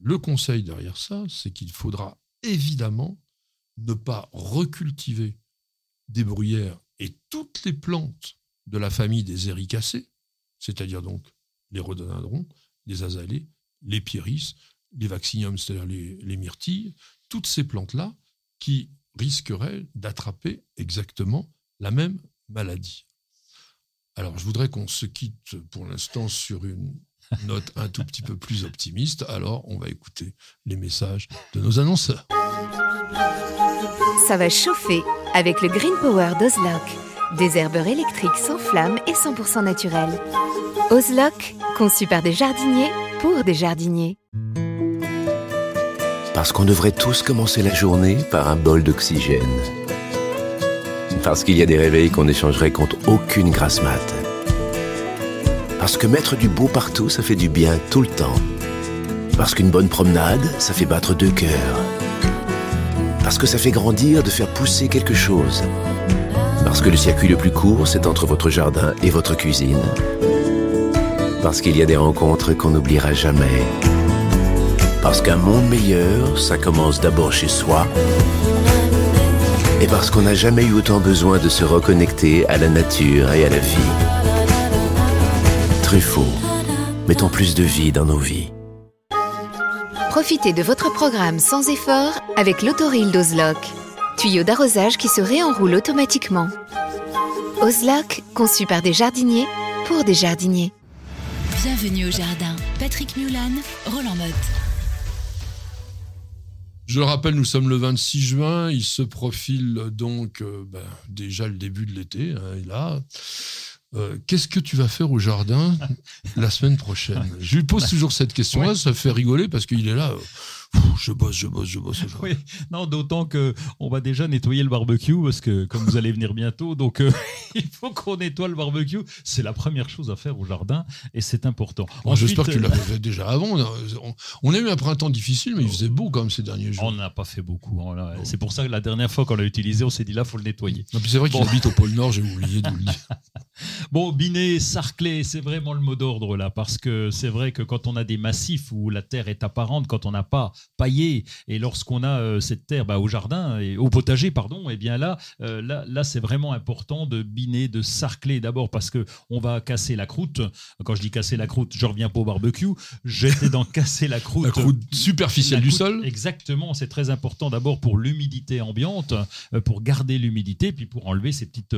le conseil derrière ça, c'est qu'il faudra évidemment ne pas recultiver des bruyères et toutes les plantes de la famille des éricacées, c'est-à-dire donc les rhododendrons, les azalées, les pieris, les vacciniums, c'est-à-dire les, les myrtilles, toutes ces plantes-là, qui risquerait d'attraper exactement la même maladie. Alors, je voudrais qu'on se quitte pour l'instant sur une note un tout petit peu plus optimiste. Alors, on va écouter les messages de nos annonceurs. Ça va chauffer avec le Green Power d'Ozlock. Des herbeurs électriques sans flamme et 100% naturels. Ozlock, conçu par des jardiniers pour des jardiniers. Parce qu'on devrait tous commencer la journée par un bol d'oxygène. Parce qu'il y a des réveils qu'on échangerait contre aucune grasse mat. Parce que mettre du beau partout, ça fait du bien tout le temps. Parce qu'une bonne promenade, ça fait battre deux cœurs. Parce que ça fait grandir de faire pousser quelque chose. Parce que le circuit le plus court, c'est entre votre jardin et votre cuisine. Parce qu'il y a des rencontres qu'on n'oubliera jamais. Parce qu'un monde meilleur, ça commence d'abord chez soi. Et parce qu'on n'a jamais eu autant besoin de se reconnecter à la nature et à la vie. Truffaut, mettons plus de vie dans nos vies. Profitez de votre programme sans effort avec l'autoril d'Ozlock. tuyau d'arrosage qui se réenroule automatiquement. Ozlock, conçu par des jardiniers pour des jardiniers. Bienvenue au jardin. Patrick Mulan, Roland Motte. Je le rappelle, nous sommes le 26 juin. Il se profile donc euh, ben, déjà le début de l'été. Hein, et là, euh, qu'est-ce que tu vas faire au jardin la semaine prochaine? Je lui pose toujours cette question-là. Ça fait rigoler parce qu'il est là. euh, je bosse, je bosse, je bosse. Oui, non, d'autant que on va déjà nettoyer le barbecue parce que comme vous allez venir bientôt, donc euh, il faut qu'on nettoie le barbecue. C'est la première chose à faire au jardin et c'est important. Bon, J'espère que tu euh, l'avais fait déjà avant. On, on a eu un printemps difficile, mais il faisait beau quand même ces derniers jours. On n'a pas fait beaucoup. hein. C'est pour ça que la dernière fois qu'on l'a utilisé, on s'est dit là, faut le nettoyer. C'est vrai qu'il habite au pôle Nord, j'ai oublié de le dire. Bon, Binet, sarclé, c'est vraiment le mot d'ordre là, parce que c'est vrai que quand on a des massifs où la terre est apparente, quand on n'a pas paillé, et lorsqu'on a euh, cette terre bah, au jardin, et au potager, pardon, et bien là, euh, là, là c'est vraiment important de biner, de sarcler d'abord parce que on va casser la croûte. Quand je dis casser la croûte, je reviens pas au barbecue. J'étais dans casser la croûte. La croûte superficielle La du sol. Exactement, c'est très important d'abord pour l'humidité ambiante, euh, pour garder l'humidité, puis pour enlever ces petites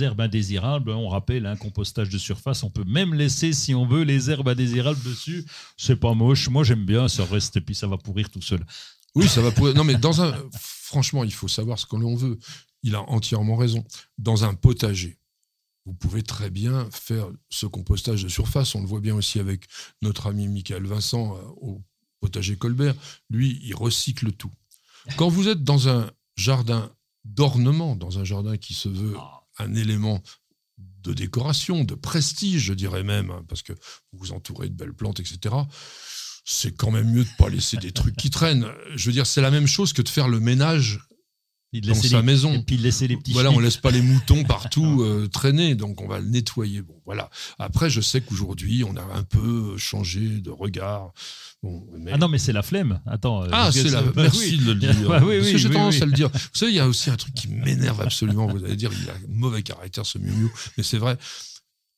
herbes indésirables. On rappelle, un compostage de surface, on peut même laisser, si on veut, les herbes indésirables dessus. C'est pas moche, moi j'aime bien, ça reste, et puis ça va pourrir tout seul. Oui, ça va pourrir. Non, mais dans un. Franchement, il faut savoir ce que l'on veut. Il a entièrement raison. Dans un potager, vous pouvez très bien faire ce compostage de surface. On le voit bien aussi avec notre ami Michael Vincent euh, au potager Colbert. Lui, il recycle tout. Quand vous êtes dans un jardin d'ornement, dans un jardin qui se veut un élément de décoration, de prestige, je dirais même, hein, parce que vous vous entourez de belles plantes, etc. C'est quand même mieux de pas laisser des trucs qui traînent. Je veux dire, c'est la même chose que de faire le ménage dans sa les- maison. Et puis de laisser les petits Voilà, on laisse pas les moutons partout euh, traîner, donc on va le nettoyer. Bon, voilà. Après, je sais qu'aujourd'hui, on a un peu changé de regard. Bon, mais- Ah non, mais c'est la flemme. Attends. euh, Ah, c'est la. bah Merci oui. de le dire. Bah oui, Parce oui, que j'ai tendance à le dire. Vous savez, il y a aussi un truc qui m'énerve absolument. Vous allez dire, il a un mauvais caractère, ce miou mais c'est vrai.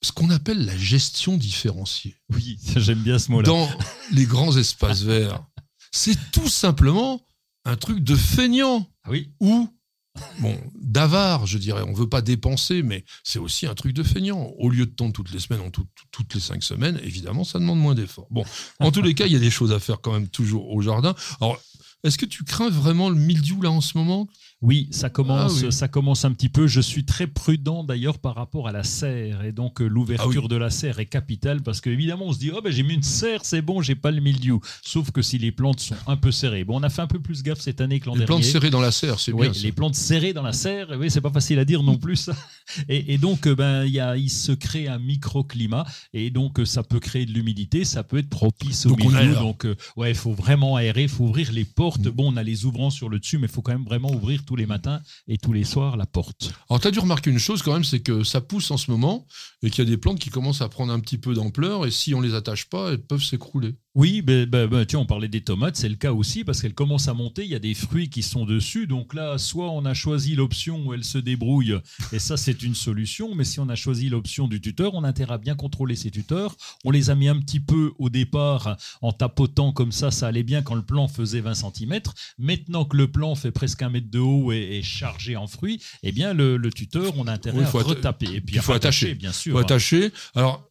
Ce qu'on appelle la gestion différenciée Oui, j'aime bien ce mot-là. dans les grands espaces verts, c'est tout simplement un truc de feignant Ah oui. ou bon d'avare, je dirais. On veut pas dépenser, mais c'est aussi un truc de feignant. Au lieu de tondre toutes les semaines, en tout- toutes les cinq semaines, évidemment, ça demande moins d'efforts. Bon, en tous les cas, il y a des choses à faire quand même toujours au jardin. Alors, est-ce que tu crains vraiment le mildiou là en ce moment? Oui, ça commence, Ah oui. ça commence un petit peu. Je suis très prudent d'ailleurs par rapport à la serre et donc euh, l'ouverture Ah oui. de la serre est capitale parce qu'évidemment on se dit oh ben j'ai mis une serre c'est bon j'ai pas le mildiou. Sauf que si les plantes sont un peu serrées. Bon on a fait un peu plus gaffe cette année que l'an Les dernier. plantes serrées dans la serre, c'est Oui, bien. ça. les plantes serrées dans la serre, oui, c'est pas facile à dire non plus. ça. Et, et donc, euh, ben, il y a, il se crée un microclimat, et donc euh, ça peut créer de l'humidité, ça peut être propice au Donc, milieu. Donc, ouais, il faut vraiment aérer, il faut ouvrir les portes. Bon, on a les ouvrants sur le dessus, mais il faut quand même vraiment ouvrir tous les matins et tous les soirs la porte. Alors, tu as dû remarquer une chose quand même, c'est que ça pousse en ce moment et qu'il y a des plantes qui commencent à prendre un petit peu d'ampleur et si on les attache pas, elles peuvent s'écrouler. Oui, ben, ben, tiens, on parlait des tomates, c'est le cas aussi parce qu'elles commencent à monter, il y a des fruits qui sont dessus. Donc là, soit on a choisi l'option où elles se débrouillent, et ça c'est une solution, mais si on a choisi l'option du tuteur, on a intérêt à bien contrôler ces tuteurs. On les a mis un petit peu au départ en tapotant comme ça, ça allait bien quand le plan faisait 20 cm. Maintenant que le plan fait presque un mètre de haut et est chargé en fruits, eh bien le, le tuteur, on a intérêt Oui, à retaper. Et puis il faut attacher. bien sûr. Faut attacher. Alors,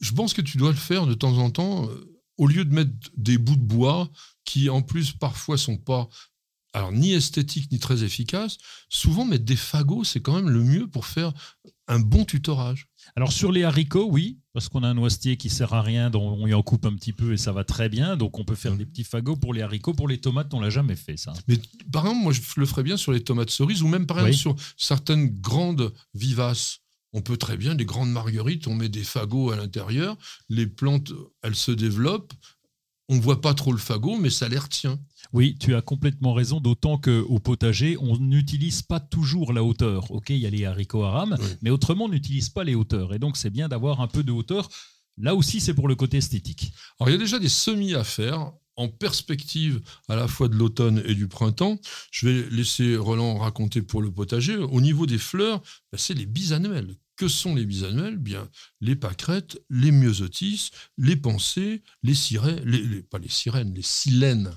je pense que tu dois le faire de temps en temps, euh, au lieu de mettre des bouts de bois qui, en plus, parfois sont pas alors ni esthétiques ni très efficaces. Souvent, mettre des fagots, c'est quand même le mieux pour faire un bon tutorage. Alors sur les haricots, oui, parce qu'on a un noisetier qui sert à rien, dont on y en coupe un petit peu et ça va très bien. Donc on peut faire des petits fagots pour les haricots. Pour les tomates, on l'a jamais fait ça. Mais par exemple, moi, je le ferais bien sur les tomates cerises ou même par Oui. exemple sur certaines grandes vivaces. On peut très bien, des grandes marguerites, on met des fagots à l'intérieur, les plantes, elles se développent, on ne voit pas trop le fagot, mais ça les retient. Oui, tu as complètement raison, d'autant qu'au potager, on n'utilise pas toujours la hauteur. Ok, il y a les haricots à rame, Oui. mais autrement, on n'utilise pas les hauteurs. Et donc c'est bien d'avoir un peu de hauteur. Là aussi, c'est pour le côté esthétique. Alors, il y a déjà des semis à faire en perspective à la fois de l'automne et du printemps. Je vais laisser Roland raconter pour le potager. Au niveau des fleurs, ben, c'est les bisannuelles. Que sont les bisannuelles? Bien, les pâquerettes, les myosotis, les pensées, les sirènes, les, les- pas les sirènes, les silènes,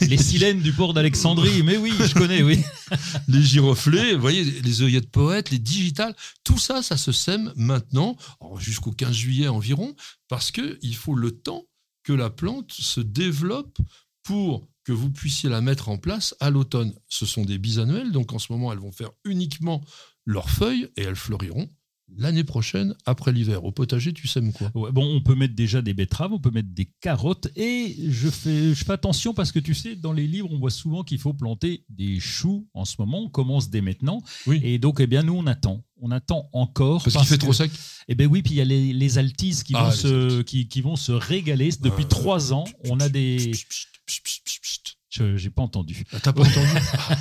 Les silènes du port d'Alexandrie, mais oui, je connais, oui. les giroflées, vous voyez, les œillettes poètes, les digitales, tout ça, ça se sème maintenant, jusqu'au 15 juillet environ, parce qu'il faut le temps que la plante se développe pour que vous puissiez la mettre en place à l'automne. Ce sont des bisannuelles, donc en ce moment, elles vont faire uniquement leurs feuilles et elles fleuriront l'année prochaine, après l'hiver. Au potager, tu sèmes quoi? Bon, on peut mettre déjà des betteraves, on peut mettre des carottes, et je fais, je fais attention parce que tu sais, dans les livres, on voit souvent qu'il faut planter des choux en ce moment. On commence dès maintenant. Oui. Et donc, eh bien, nous, on attend. On attend encore. Parce, qu'il fait trop sec Eh bien oui, puis il y a les, les altises qui, Ah, vont les se, altises. qui, qui vont se régaler. Depuis Euh, trois ans, on a des... Chut. Je J'ai pas entendu. Ah, T'as pas entendu Ah,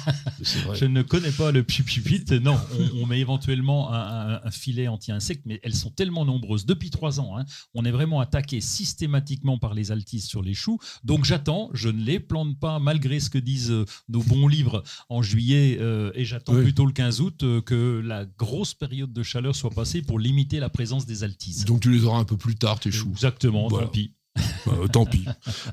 vrai. Je ne connais pas le pipipit. Non, on, on met éventuellement un, un- un filet anti-insecte, mais elles sont tellement nombreuses. Depuis trois ans, hein, on est vraiment attaqué systématiquement par les altises sur les choux. Donc j'attends, je ne les plante pas malgré ce que disent euh, nos bons livres en juillet, euh, et j'attends Oui. plutôt le 15 août euh, que la grosse période de chaleur soit passée pour limiter la présence des altises. Donc tu les auras un peu plus tard, tes choux. Exactement, Voilà. tant pis. Euh, tant pis.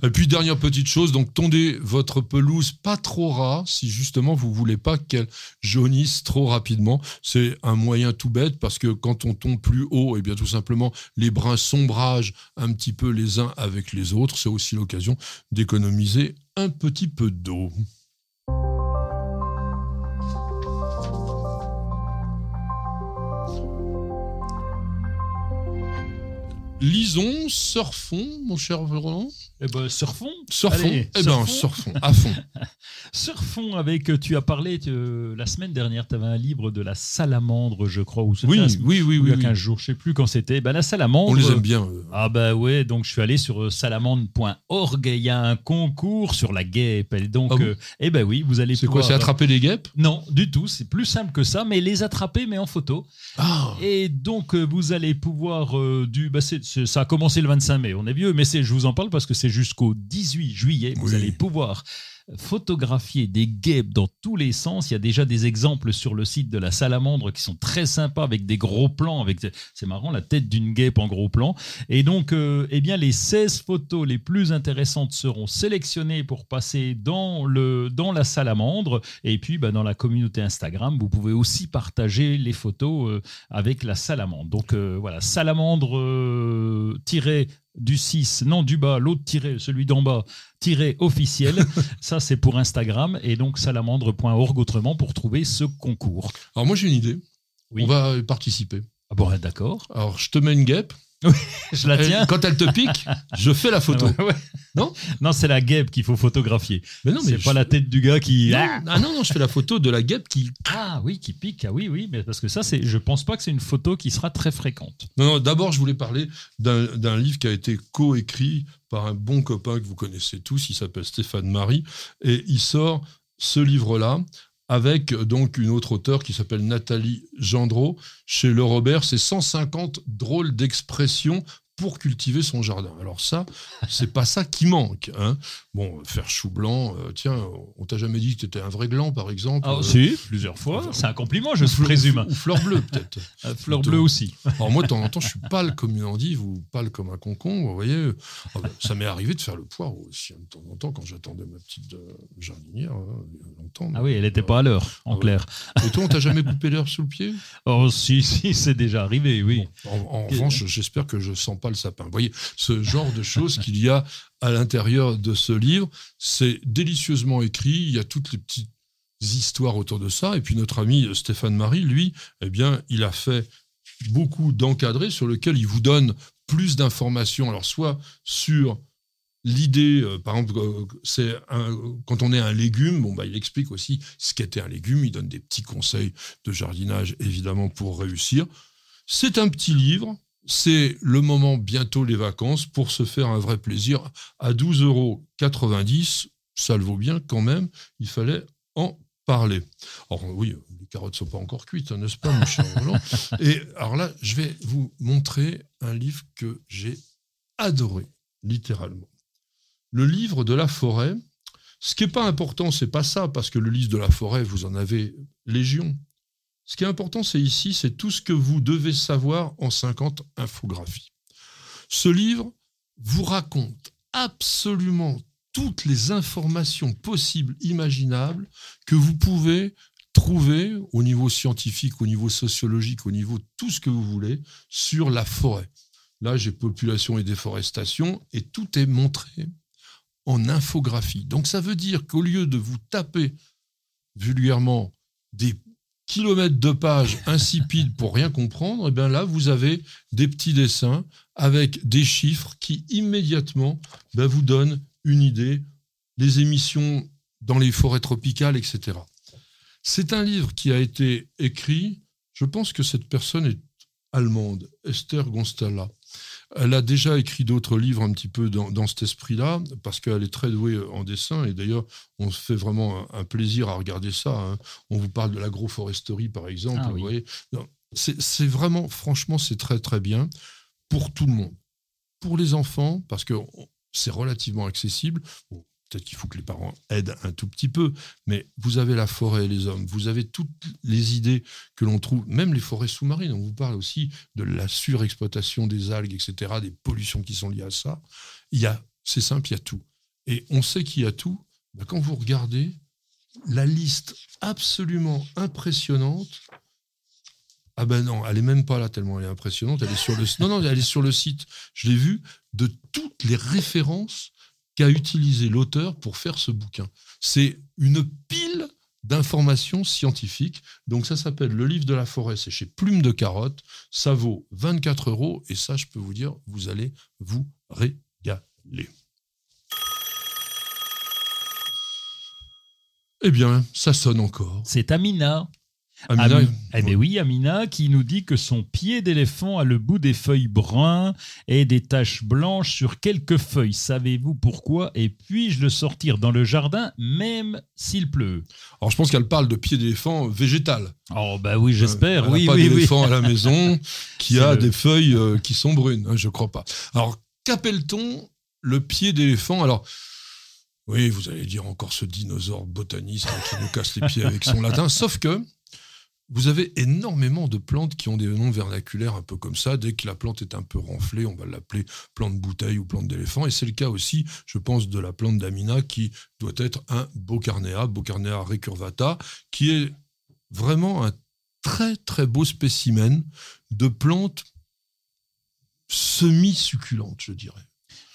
Et puis dernière petite chose, donc tondez votre pelouse pas trop ras si justement vous voulez pas qu'elle jaunisse trop rapidement. C'est un moyen tout bête parce que quand on tombe plus haut, et bien tout simplement les brins sombragent un petit peu les uns avec les autres. C'est aussi l'occasion d'économiser un petit peu d'eau. Lisons, surfons, mon cher Roland. Eh ben, surfons. Surfons, Allez, eh ben, surfons. surfons à fond. Surfons avec, euh, tu as parlé euh, la semaine dernière, tu avais un livre de la salamandre, je crois, ou Oui, oui, oui, oui. ou il y a oui. 15 jours, je sais plus quand c'était. Ben, la salamandre. On les aime bien. eux. Ah bah ouais, donc je suis allé sur euh, salamandre.org et il y a un concours sur la guêpe. Et donc, Ah bon euh, eh ben oui, vous allez C'est quoi. C'est attraper des guêpes? Non, du tout, c'est plus simple que ça, mais les attraper, mais en photo. Ah Et donc, euh, vous allez pouvoir euh, du. C'est- ça a commencé le 25 mai, on est vieux, mais je vous en parle parce que c'est jusqu'au 18 juillet. Vous Oui. allez pouvoir photographier des guêpes dans tous les sens. Il y a déjà des exemples sur le site de la salamandre qui sont très sympas avec des gros plans. Avec, c'est marrant, la tête d'une guêpe en gros plan. Et donc, euh, eh bien, les 16 photos les plus intéressantes seront sélectionnées pour passer dans, le, dans la salamandre. Et puis, bah, dans la communauté Instagram, vous pouvez aussi partager les photos euh, avec la salamandre. Donc, euh, voilà, salamandre tiré du 6, non du bas, l'autre tiré, celui d'en bas, tiré officiel. Ça, c'est pour Instagram. Et donc, salamandre.org autrement pour trouver ce concours. Alors moi j'ai une idée. Oui. On va y participer. Ah bon, d'accord. Alors je te mets une guêpe. Je la Et tiens. quand elle te pique, je fais la photo. Ouais, ouais. Non Non, c'est la guêpe qu'il faut photographier. Mais non, mais c'est je- pas la tête du gars qui. Non, Ah ah non, non, je fais la photo de la guêpe qui. Ah oui, qui pique. Ah oui, oui, mais parce que ça, c'est. Je pense pas que c'est une photo qui sera très fréquente. Non, non, d'abord je voulais parler d'un d'un livre qui a été coécrit par un bon copain que vous connaissez tous. Il s'appelle Stéphane Marie et il sort ce livre-là avec euh, donc une autre auteure qui s'appelle Nathalie Gendreau. Chez Le Robert, c'est 150 drôles d'expressions pour cultiver son jardin. Alors ça, c'est pas ça qui manque. Hein. Bon, faire chou blanc, euh, tiens, on t'a jamais dit que tu étais un vrai gland, par exemple. Ah, euh, si, plusieurs fois. enfin, C'est un compliment, je présume. Ou fleur bleue, peut-être. Euh, Fleur bleue aussi. Alors moi, de temps en temps, je suis pâle comme une endive ou pâle comme un concombre, vous voyez. Ah ben, ça m'est arrivé de faire le poireau aussi, de temps en temps, quand j'attendais ma petite jardinière, hein, il y a longtemps. Ah oui, elle n'était pas à l'heure, en Ah ouais. clair. Et toi, on t'a jamais coupé l'herbe sous le pied? Oh, si, si, c'est déjà arrivé, oui. En, en revanche, j'espère que je sens pas le sapin. Vous voyez, ce genre de choses qu'il y a à l'intérieur de ce livre, c'est délicieusement écrit. Il y a toutes les petites histoires autour de ça. Et puis notre ami Stéphane Marie, lui, eh bien, il a fait beaucoup d'encadrés sur lequel il vous donne plus d'informations. Alors, soit sur l'idée, euh, par exemple, euh, c'est quand on est un légume, bon, bah, il explique aussi ce qu'était un légume. Il donne des petits conseils de jardinage, évidemment, pour réussir. C'est un petit livre. C'est le moment, bientôt les vacances, pour se faire un vrai plaisir. À 12,90 euros, ça le vaut bien quand même. Il fallait en parler. Alors oui, les carottes sont pas encore cuites, hein, n'est-ce pas, mon cher Roland? Et alors là, je vais vous montrer un livre que j'ai adoré, littéralement. Le livre de la forêt. Ce qui n'est pas important, c'est pas ça, parce que le livre de la forêt, vous en avez légion. Ce qui est important, c'est ici, c'est tout ce que vous devez savoir en 50 infographies. Ce livre vous raconte absolument toutes les informations possibles, imaginables, que vous pouvez trouver au niveau scientifique, au niveau sociologique, au niveau tout ce que vous voulez, sur la forêt. Là, j'ai population et déforestation, et tout est montré en infographie. Donc ça veut dire qu'au lieu de vous taper vulgairement des kilomètres de pages insipides pour rien comprendre, et eh bien là, vous avez des petits dessins avec des chiffres qui immédiatement ben, vous donnent une idée des émissions dans les forêts tropicales, etc. C'est un livre qui a été écrit, je pense que cette personne est allemande, Esther Gonstalla. Elle a déjà écrit d'autres livres un petit peu dans, cet esprit-là, parce qu'elle est très douée en dessin, et d'ailleurs, on se fait vraiment un, plaisir à regarder ça. Hein. On vous parle de l'agroforesterie, par exemple. Ah voyez c'est vraiment, franchement, c'est très très bien pour tout le monde. Pour les enfants, parce que c'est relativement accessible. Peut-être qu'il faut que les parents aident un tout petit peu, mais vous avez la forêt les hommes, vous avez toutes les idées que l'on trouve, même les forêts sous-marines, on vous parle aussi de la surexploitation des algues, etc., des pollutions qui sont liées à ça. Il y a, c'est simple, il y a tout. Et on sait qu'il y a tout. Ben, quand vous regardez la liste absolument impressionnante ah ben non, elle est même pas là tellement elle est impressionnante. Elle est sur le non non, elle est sur le site. Je l'ai vu de toutes les références utilisé l'auteur pour faire ce bouquin. C'est une pile d'informations scientifiques. Donc ça s'appelle Le livre de la forêt, c'est chez Plume de Carotte. Ça vaut 24 euros et ça, je peux vous dire, vous allez vous régaler. Eh bien, ça sonne encore. C'est Amina. Amina, eh bien oui, Amina qui nous dit que son pied d'éléphant a le bout des feuilles bruns et des taches blanches sur quelques feuilles. Savez-vous pourquoi Et puis-je le sortir dans le jardin même s'il pleut? Alors je pense qu'elle parle de pied d'éléphant végétal. Oh bah oui, j'espère. Euh, oui, pas oui, d'éléphant à la maison qui a des feuilles euh, qui sont brunes. Hein, je crois pas. Alors qu'appelle-t-on le pied d'éléphant? Alors oui, vous allez dire encore ce dinosaure botaniste qui nous casse les pieds avec son latin. Sauf que vous avez énormément de plantes qui ont des noms vernaculaires un peu comme ça. Dès que la plante est un peu renflée, on va l'appeler plante bouteille ou plante d'éléphant. Et c'est le cas aussi, je pense, de la plante d'Amina qui doit être un Bocarnea, Bocarnea recurvata, qui est vraiment un très très beau spécimen de plante semi-succulente, je dirais.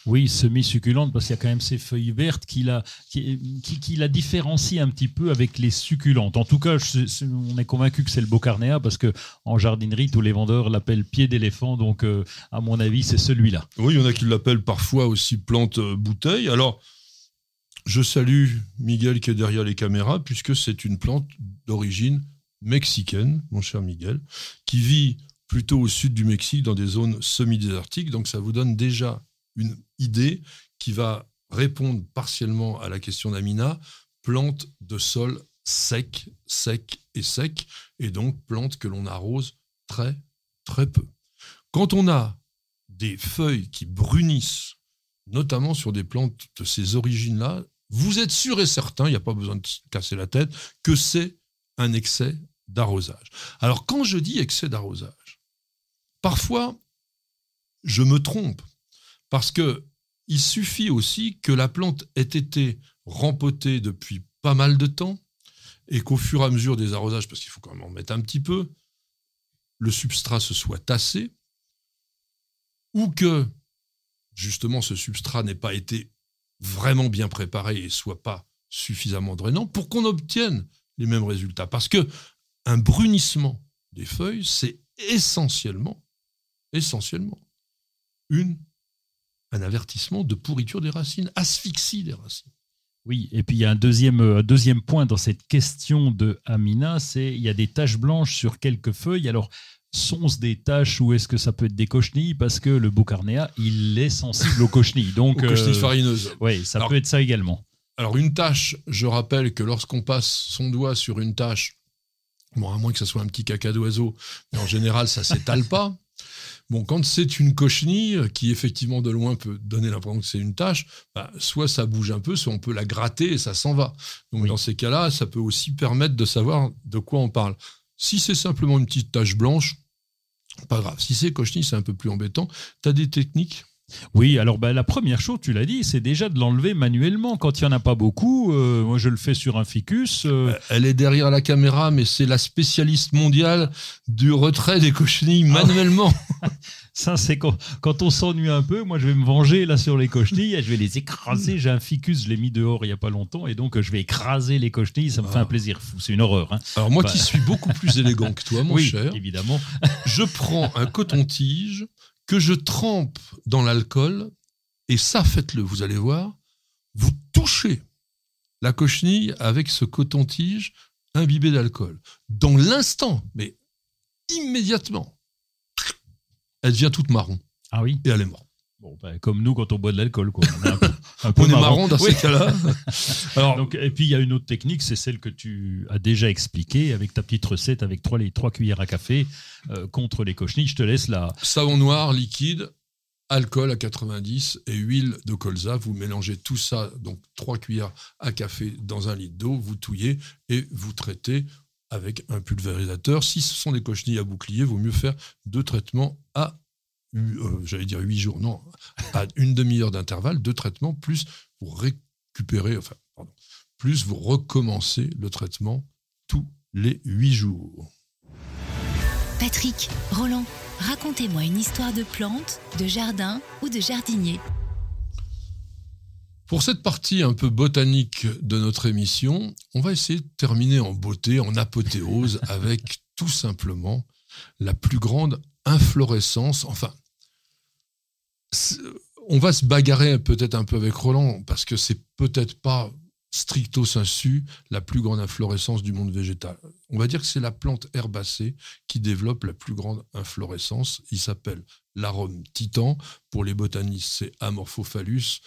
Oui, semi-succulente, parce qu'il y a quand même ces feuilles vertes qui la, qui, qui, la différencient un petit peu avec les succulentes. En tout cas, on est convaincu que c'est le Bocarnea, parce que en jardinerie, tous les vendeurs l'appellent pied d'éléphant, donc euh, à mon avis, c'est celui-là. Oui, il y en a qui l'appellent parfois aussi plante euh, bouteille. Alors, je salue Miguel qui est derrière les caméras, puisque c'est une plante d'origine mexicaine, mon cher Miguel, qui vit plutôt au sud du Mexique, dans des zones semi-désertiques. Donc ça vous donne déjà une idée qui va répondre partiellement à la question d'Amina, plante de sol sec, sec et sec, et donc plante que l'on arrose très, très peu. Quand on a des feuilles qui brunissent, notamment sur des plantes de ces origines-là, vous êtes sûr et certain, il n'y a pas besoin de casser la tête, que c'est un excès d'arrosage. Alors quand je dis excès d'arrosage, parfois je me trompe parce que il suffit aussi que la plante ait été rempotée depuis pas mal de temps et qu'au fur et à mesure des arrosages, parce qu'il faut quand même en mettre un petit peu, le substrat se soit tassé, ou que justement ce substrat n'ait pas été vraiment bien préparé et soit pas suffisamment drainant pour qu'on obtienne les mêmes résultats. Parce que un brunissement des feuilles, c'est essentiellement, essentiellement une un avertissement de pourriture des racines, asphyxie des racines. Oui, et puis il y a un deuxième, euh, deuxième point dans cette question de Amina, c'est il y a des taches blanches sur quelques feuilles. Alors, sont-ce des taches ou est-ce que ça peut être des cochenilles? Parce que le Boucarnéa, il est sensible aux cochenilles. Donc, aux cochenilles euh, farineuses. Oui, ça peut être ça également. Alors, une tache, je rappelle que lorsqu'on passe son doigt sur une tache, bon, à moins que ce soit un petit caca d'oiseau, mais en général, ça s'étale pas. Bon, quand c'est une cochenille qui effectivement de loin peut donner l'impression que c'est une tâche, bah, soit ça bouge un peu, soit on peut la gratter et ça s'en va. Donc dans ces cas-là, ça peut aussi permettre de savoir de quoi on parle. Si c'est simplement une petite tache blanche, pas grave. Si c'est cochenille, c'est un peu plus embêtant. Tu as des techniques? Oui, alors bah, la première chose, tu l'as dit, c'est déjà de l'enlever manuellement. Quand il n'y en a pas beaucoup, euh, moi je le fais sur un ficus. euh, Elle est derrière la caméra, mais c'est la spécialiste mondiale du retrait des cochenilles Ah manuellement. ça, c'est quand, quand on s'ennuie un peu. Moi, je vais me venger là sur les cochenilles et je vais les écraser. J'ai un ficus, je l'ai mis dehors il n'y a pas longtemps et donc euh, je vais écraser les cochenilles. Ça me fait Ah. un plaisir fou. C'est une horreur. hein. Alors moi Bah. qui suis beaucoup plus élégant que toi, mon oui, cher, évidemment. je prends un coton-tige que je trempe dans l'alcool, et ça, faites-le, vous allez voir, vous touchez la cochenille avec ce coton-tige imbibé d'alcool. Dans l'instant, mais immédiatement, elle devient toute marron, Ah oui. et elle est morte. Bon, bah, comme nous quand on boit de l'alcool, quoi. On un un peu On est dans Oui. ces cas-là. Alors, Donc, et puis il y a une autre technique, c'est celle que tu as déjà expliquée avec ta petite recette avec trois, les, trois cuillères à café euh, contre les cochenilles. Je te laisse la. savon noir liquide, alcool à 90 et huile de colza. Vous mélangez tout ça, donc trois cuillères à café dans un litre d'eau, vous touillez et vous traitez avec un pulvérisateur. Si ce sont des cochenilles à bouclier, vaut mieux faire deux traitements à, euh, j'allais dire huit jours, non, à une demi-heure d'intervalle, deux traitements, plus vous récupérez, enfin, pardon, plus vous recommencez le traitement tous les huit jours. Patrick, Roland, racontez-moi une histoire de plante, de jardin ou de jardinier. Pour cette partie un peu botanique de notre émission, on va essayer de terminer en beauté, en apothéose, avec tout simplement la plus grande inflorescence. Enfin, on va se bagarrer peut-être un peu avec Roland, parce que c'est peut-être pas stricto sensu la plus grande inflorescence du monde végétal. On va dire que c'est la plante herbacée qui développe la plus grande inflorescence. Il s'appelle l'arôme titan. Pour les botanistes, c'est Amorphophallus.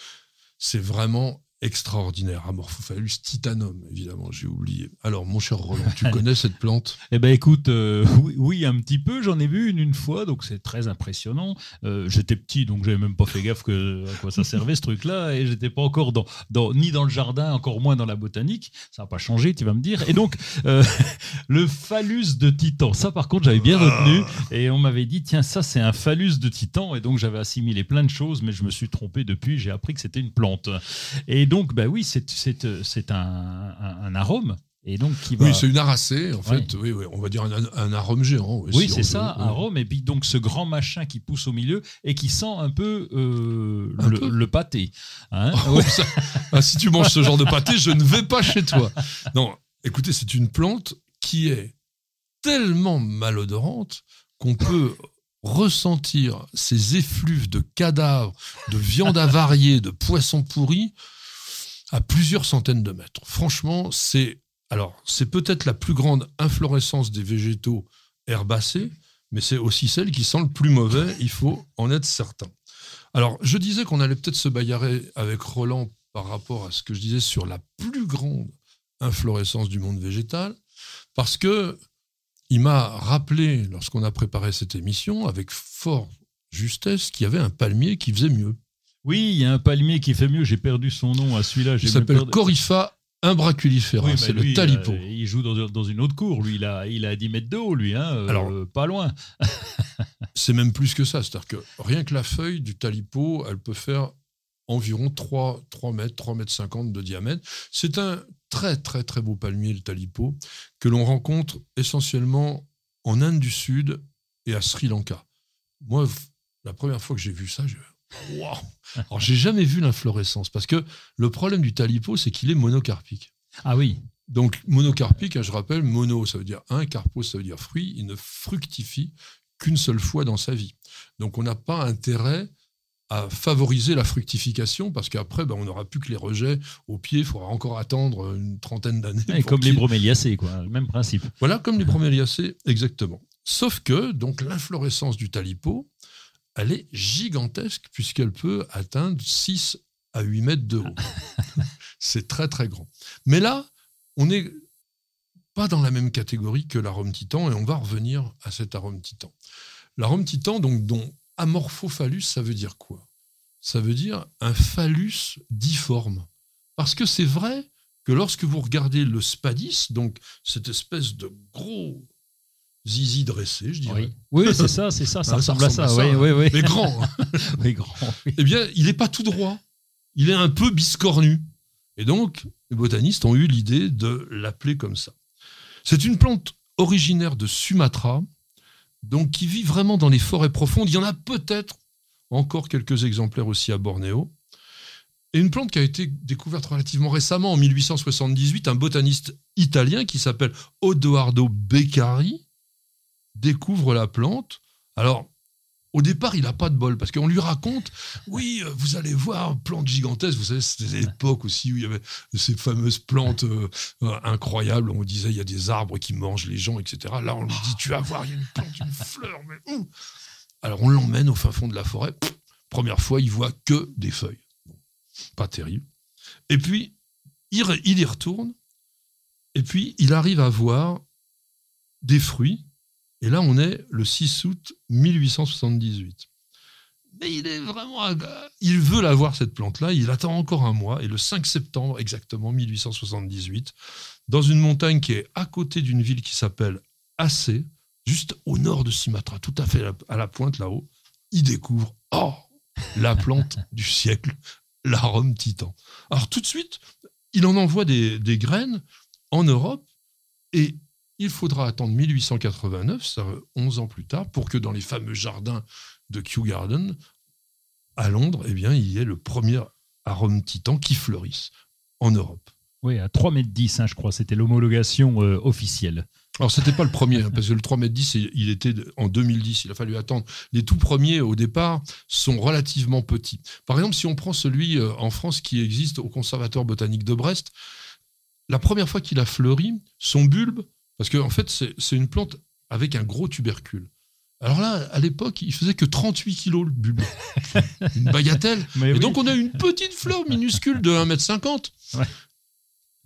C'est vraiment extraordinaire. Amorphophallus titanum, évidemment, j'ai oublié. Alors, mon cher Roland, tu connais cette plante? Eh ben écoute, euh, oui, oui, un petit peu. J'en ai vu une une fois, donc c'est très impressionnant. Euh, j'étais petit, donc j'avais même pas fait gaffe que, à quoi ça servait ce truc-là, et j'étais pas encore dans, dans, ni dans le jardin, encore moins dans la botanique. Ça n'a pas changé, tu vas me dire. Et donc euh, le phallus de Titan, ça par contre j'avais bien retenu, et on m'avait dit tiens ça c'est un phallus de Titan, et donc j'avais assimilé plein de choses, mais je me suis trompé depuis. J'ai appris que c'était une plante. Et donc bah oui, c'est c'est c'est un, un, un arôme. Et donc qui va Oui, c'est une aracée, en fait. Oui, oui, on va dire un, un arôme géant. oui, si c'est ça, un rhum, et puis donc ce grand machin qui pousse au milieu et qui sent un peu, euh, Un le, peu le pâté. hein. Oh, ça- ah, si tu manges ce genre de pâté, je ne vais pas chez toi. Non, écoutez, c'est une plante qui est tellement malodorante qu'on peut ressentir ces effluves de cadavres, de viande avariée, de poissons pourris à plusieurs centaines de mètres. Franchement, c'est alors c'est peut-être la plus grande inflorescence des végétaux herbacés, mais c'est aussi celle qui sent le plus mauvais. Il faut en être certain. Alors, je disais qu'on allait peut-être se bagarrer avec Roland par rapport à ce que je disais sur la plus grande inflorescence du monde végétal, parce que il m'a rappelé, lorsqu'on a préparé cette émission, avec fort justesse, qu'il y avait un palmier qui faisait mieux. Oui, il y a un palmier qui fait mieux, j'ai perdu son nom à celui-là. Il s'appelle perdu- Corypha imbraculifera, Oui, c'est le talipo. euh, il joue dans, dans une autre cour, lui, il a, il a 10 mètres de haut, lui, hein, euh, Alors- pas loin. C'est même plus que ça, c'est-à-dire que rien que la feuille du talipo, elle peut faire environ 3, 3 mètres, 3 mètres 50 de diamètre. C'est un très très très beau palmier, le talipo, que l'on rencontre essentiellement en Inde du Sud et à Sri Lanka. Moi, la première fois que j'ai vu ça, j'ai Waouh Alors, j'ai jamais vu l'inflorescence, parce que le problème du talipo, c'est qu'il est monocarpique. Ah oui, Donc, monocarpique, hein, je rappelle, mono, ça veut dire un, carpos, ça veut dire fruit. Il ne fructifie qu'une seule fois dans sa vie. Donc, on n'a pas intérêt à favoriser la fructification parce qu'après, ben, on n'aura plus que les rejets au pied. Il faudra encore attendre une trentaine d'années. Comme les broméliacées, quoi, le même principe. Voilà, comme les broméliacées, exactement. Sauf que, donc, l'inflorescence du talipo, elle est gigantesque puisqu'elle peut atteindre 6 à 8 mètres de haut. C'est très, très grand. Mais là, on n'est pas dans la même catégorie que l'arôme titan et on va revenir à cet arôme titan. L'arôme titan, donc, dont amorphophallus, ça veut dire quoi? Ça veut dire un phallus difforme. Parce que c'est vrai que lorsque vous regardez le spadis, donc cette espèce de gros zizi dressé, je dirais. Oui, oui c'est ça, c'est ça, ça Ah, ressemble à ça. oui, hein. oui, oui. Mais grand. Oui, grand. eh bien, il n'est pas tout droit. Il est un peu biscornu. Et donc, les botanistes ont eu l'idée de l'appeler comme ça. C'est une plante originaire de Sumatra, donc qui vit vraiment dans les forêts profondes. Il y en a peut-être encore quelques exemplaires aussi à Bornéo. Et une plante qui a été découverte relativement récemment, en 1878, un botaniste italien qui s'appelle Odoardo Beccari découvre la plante. Alors, au départ, il n'a pas de bol, parce qu'on lui raconte, oui, euh, vous allez voir, plante gigantesque, vous savez, c'était l'époque aussi où il y avait ces fameuses plantes euh, euh, incroyables, on disait, il y a des arbres qui mangent les gens, etc. Là, on lui dit, tu vas voir, il y a une plante, une fleur, mais où Alors, on l'emmène au fin fond de la forêt, Pff, première fois, il voit que des feuilles. Pas terrible. Et puis, il y retourne, et puis, il arrive à voir des fruits, et là, on est le 6 août 1878. Mais il est vraiment. Il veut la voir, cette plante-là. Il attend encore un mois. Et le 5 septembre, exactement 1878, dans une montagne qui est à côté d'une ville qui s'appelle Aceh, juste au nord de Sumatra, tout à fait à la- pointe là-haut, il découvre Oh La plante du siècle, l'arôme titan. Alors tout de suite, il en envoie des graines en Europe et il faudra attendre 1889, ça 11 ans plus tard, pour que dans les fameux jardins de Kew Garden, à Londres, eh bien, il y ait le premier arôme titan qui fleurisse en Europe. Oui, à 3 mètres 10, hein, je crois, c'était l'homologation euh, officielle. Alors, c'était pas le premier, hein, parce que le 3 mètres 10, il- était en 2010, il a fallu attendre. Les tout premiers, au départ, sont relativement petits. Par exemple, si on prend celui euh, en France qui existe au Conservatoire botanique de Brest, la première fois qu'il a fleuri, son bulbe, parce qu'en en fait, c'est une plante avec un gros tubercule. Alors là, à l'époque, il faisait que 38 kilos le bulbe. une bagatelle. Mais Et oui. donc, on a une petite fleur minuscule de 1m50. Ouais.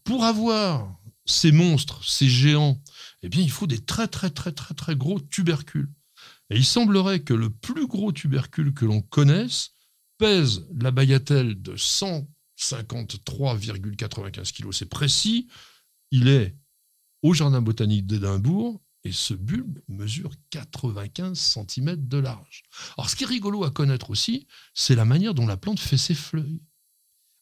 Pour avoir ces monstres, ces géants, eh bien, il faut des très, très, très, très, très gros tubercules. Et il semblerait que le plus gros tubercule que l'on connaisse pèse la bagatelle de 153,95 kg. C'est précis. Il est au Jardin botanique d'Édimbourg et ce bulbe mesure 95 cm de large. Alors, ce qui est rigolo à connaître aussi, c'est la manière dont la plante fait ses feuilles.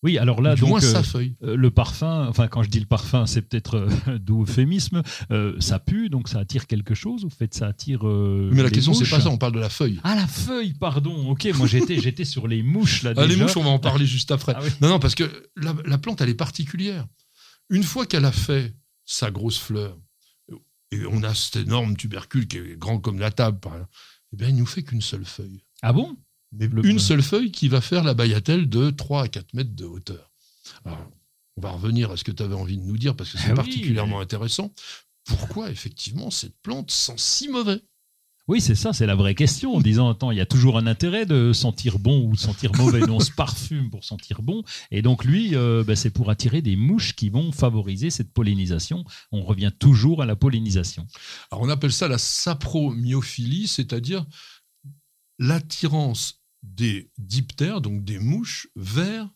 Oui, alors là, du donc, moins euh, sa feuille. euh, le parfum, enfin, quand je dis le parfum, c'est peut-être euh, d'euphémisme, euh, ça pue, donc ça attire quelque chose, ou fait ça attire. euh, Mais la les question, c'est pas ça, on parle de la feuille. Ah, la feuille, pardon. Ok, moi j'étais, j'étais sur les mouches là Ah, les mouches, on va en parler juste après. Ah oui. Non, non, parce que la, la plante, elle est particulière. Une fois qu'elle a fait sa grosse fleur, et on a cet énorme tubercule qui est grand comme la table, par là, eh bien, il nous fait qu'une seule feuille. Ah bon? Mais Le- une seule feuille qui va faire la bagatelle de 3 à 4 mètres de hauteur. Alors, on va revenir à ce que tu avais envie de nous dire, parce que c'est Ah oui, particulièrement mais- intéressant. Pourquoi, effectivement, cette plante sent si mauvais? Oui, c'est ça, c'est la vraie question. En disant, attends, il y a toujours un intérêt de sentir bon ou de sentir mauvais. On se parfume pour sentir bon. Et donc, lui, euh, ben, c'est pour attirer des mouches qui vont favoriser cette pollinisation. On revient toujours à la pollinisation. Alors, on appelle ça la sapromyophilie, c'est-à-dire l'attirance des diptères, donc des mouches, vers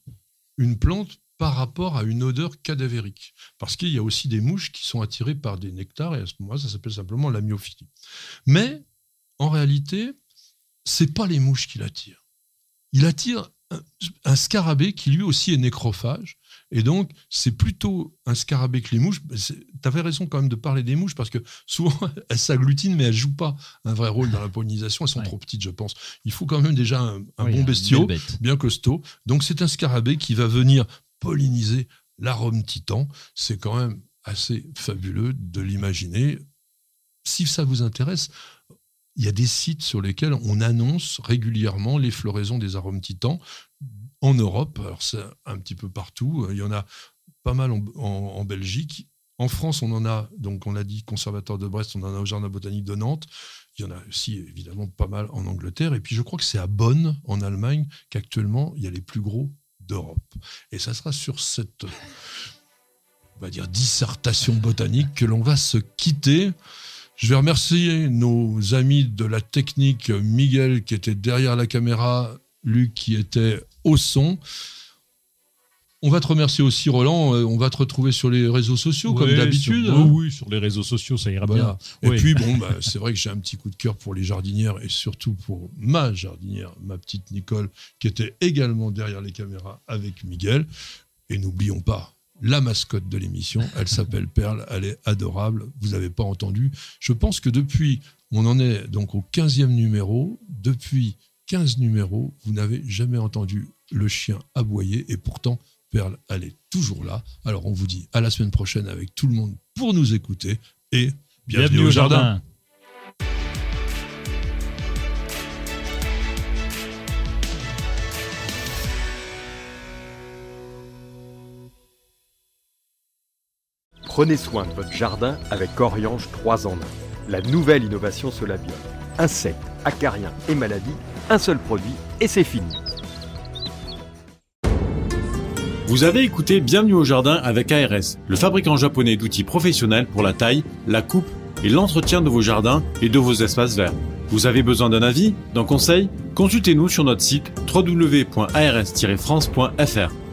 une plante par rapport à une odeur cadavérique. Parce qu'il y a aussi des mouches qui sont attirées par des nectars, et à ce moment-là, ça s'appelle simplement la myophilie. Mais, en réalité, c'est pas les mouches qui l'attirent. Il attire un, un scarabée qui lui aussi est nécrophage, et donc, c'est plutôt un scarabée que les mouches. Tu avais raison quand même de parler des mouches parce que souvent, elles s'agglutinent, mais elles jouent pas un vrai rôle dans la pollinisation. Elles sont Ouais. trop petites, je pense. Il faut quand même déjà un, un Oui, bon bestiau, bien costaud. Donc, c'est un scarabée qui va venir polliniser l'arôme titan. C'est quand même assez fabuleux de l'imaginer. Si ça vous intéresse, il y a des sites sur lesquels on annonce régulièrement les floraisons des arômes titans en Europe. Alors, c'est un petit peu partout. Il y en a pas mal en, Belgique. En France, on en a, donc on l'a dit, Conservatoire de Brest, on en a au Jardin botanique de Nantes. Il y en a aussi évidemment pas mal en Angleterre. Et puis je crois que c'est à Bonn, en Allemagne, qu'actuellement il y a les plus gros d'Europe. Et ça sera sur cette, on va dire, dissertation botanique que l'on va se quitter. Je vais remercier nos amis de la technique, Miguel qui était derrière la caméra, Luc qui était au son. On va te remercier aussi, Roland. Euh, on va te retrouver sur les réseaux sociaux, comme d'habitude. sur- hein. oui, oui, sur les réseaux sociaux, ça ira Voilà. bien. Et Oui. puis, bon, bah, c'est vrai que j'ai un petit coup de cœur pour les jardinières et surtout pour ma jardinière, ma petite Nicole, qui était également derrière les caméras avec Miguel. Et n'oublions pas la mascotte de l'émission. Elle s'appelle Perle. Elle est adorable. Vous n'avez pas entendu. Je pense que depuis, on en est donc au 15e numéro. Depuis 15 numéros, vous n'avez jamais entendu le chien aboyer. Et pourtant, Perle, elle est toujours là. Alors, on vous dit à la semaine prochaine avec tout le monde pour nous écouter. Et bienvenue, au jardin. Prenez soin de votre jardin avec Coriange 3 en 1. La nouvelle innovation Solabiol. Insectes, acariens et maladies, un seul produit et c'est fini. Vous avez écouté Bienvenue au jardin avec ARS, le fabricant japonais d'outils professionnels pour la taille, la coupe et l'entretien de vos jardins et de vos espaces verts. Vous avez besoin d'un avis, d'un conseil? Consultez-nous sur notre site www.ars-france.fr.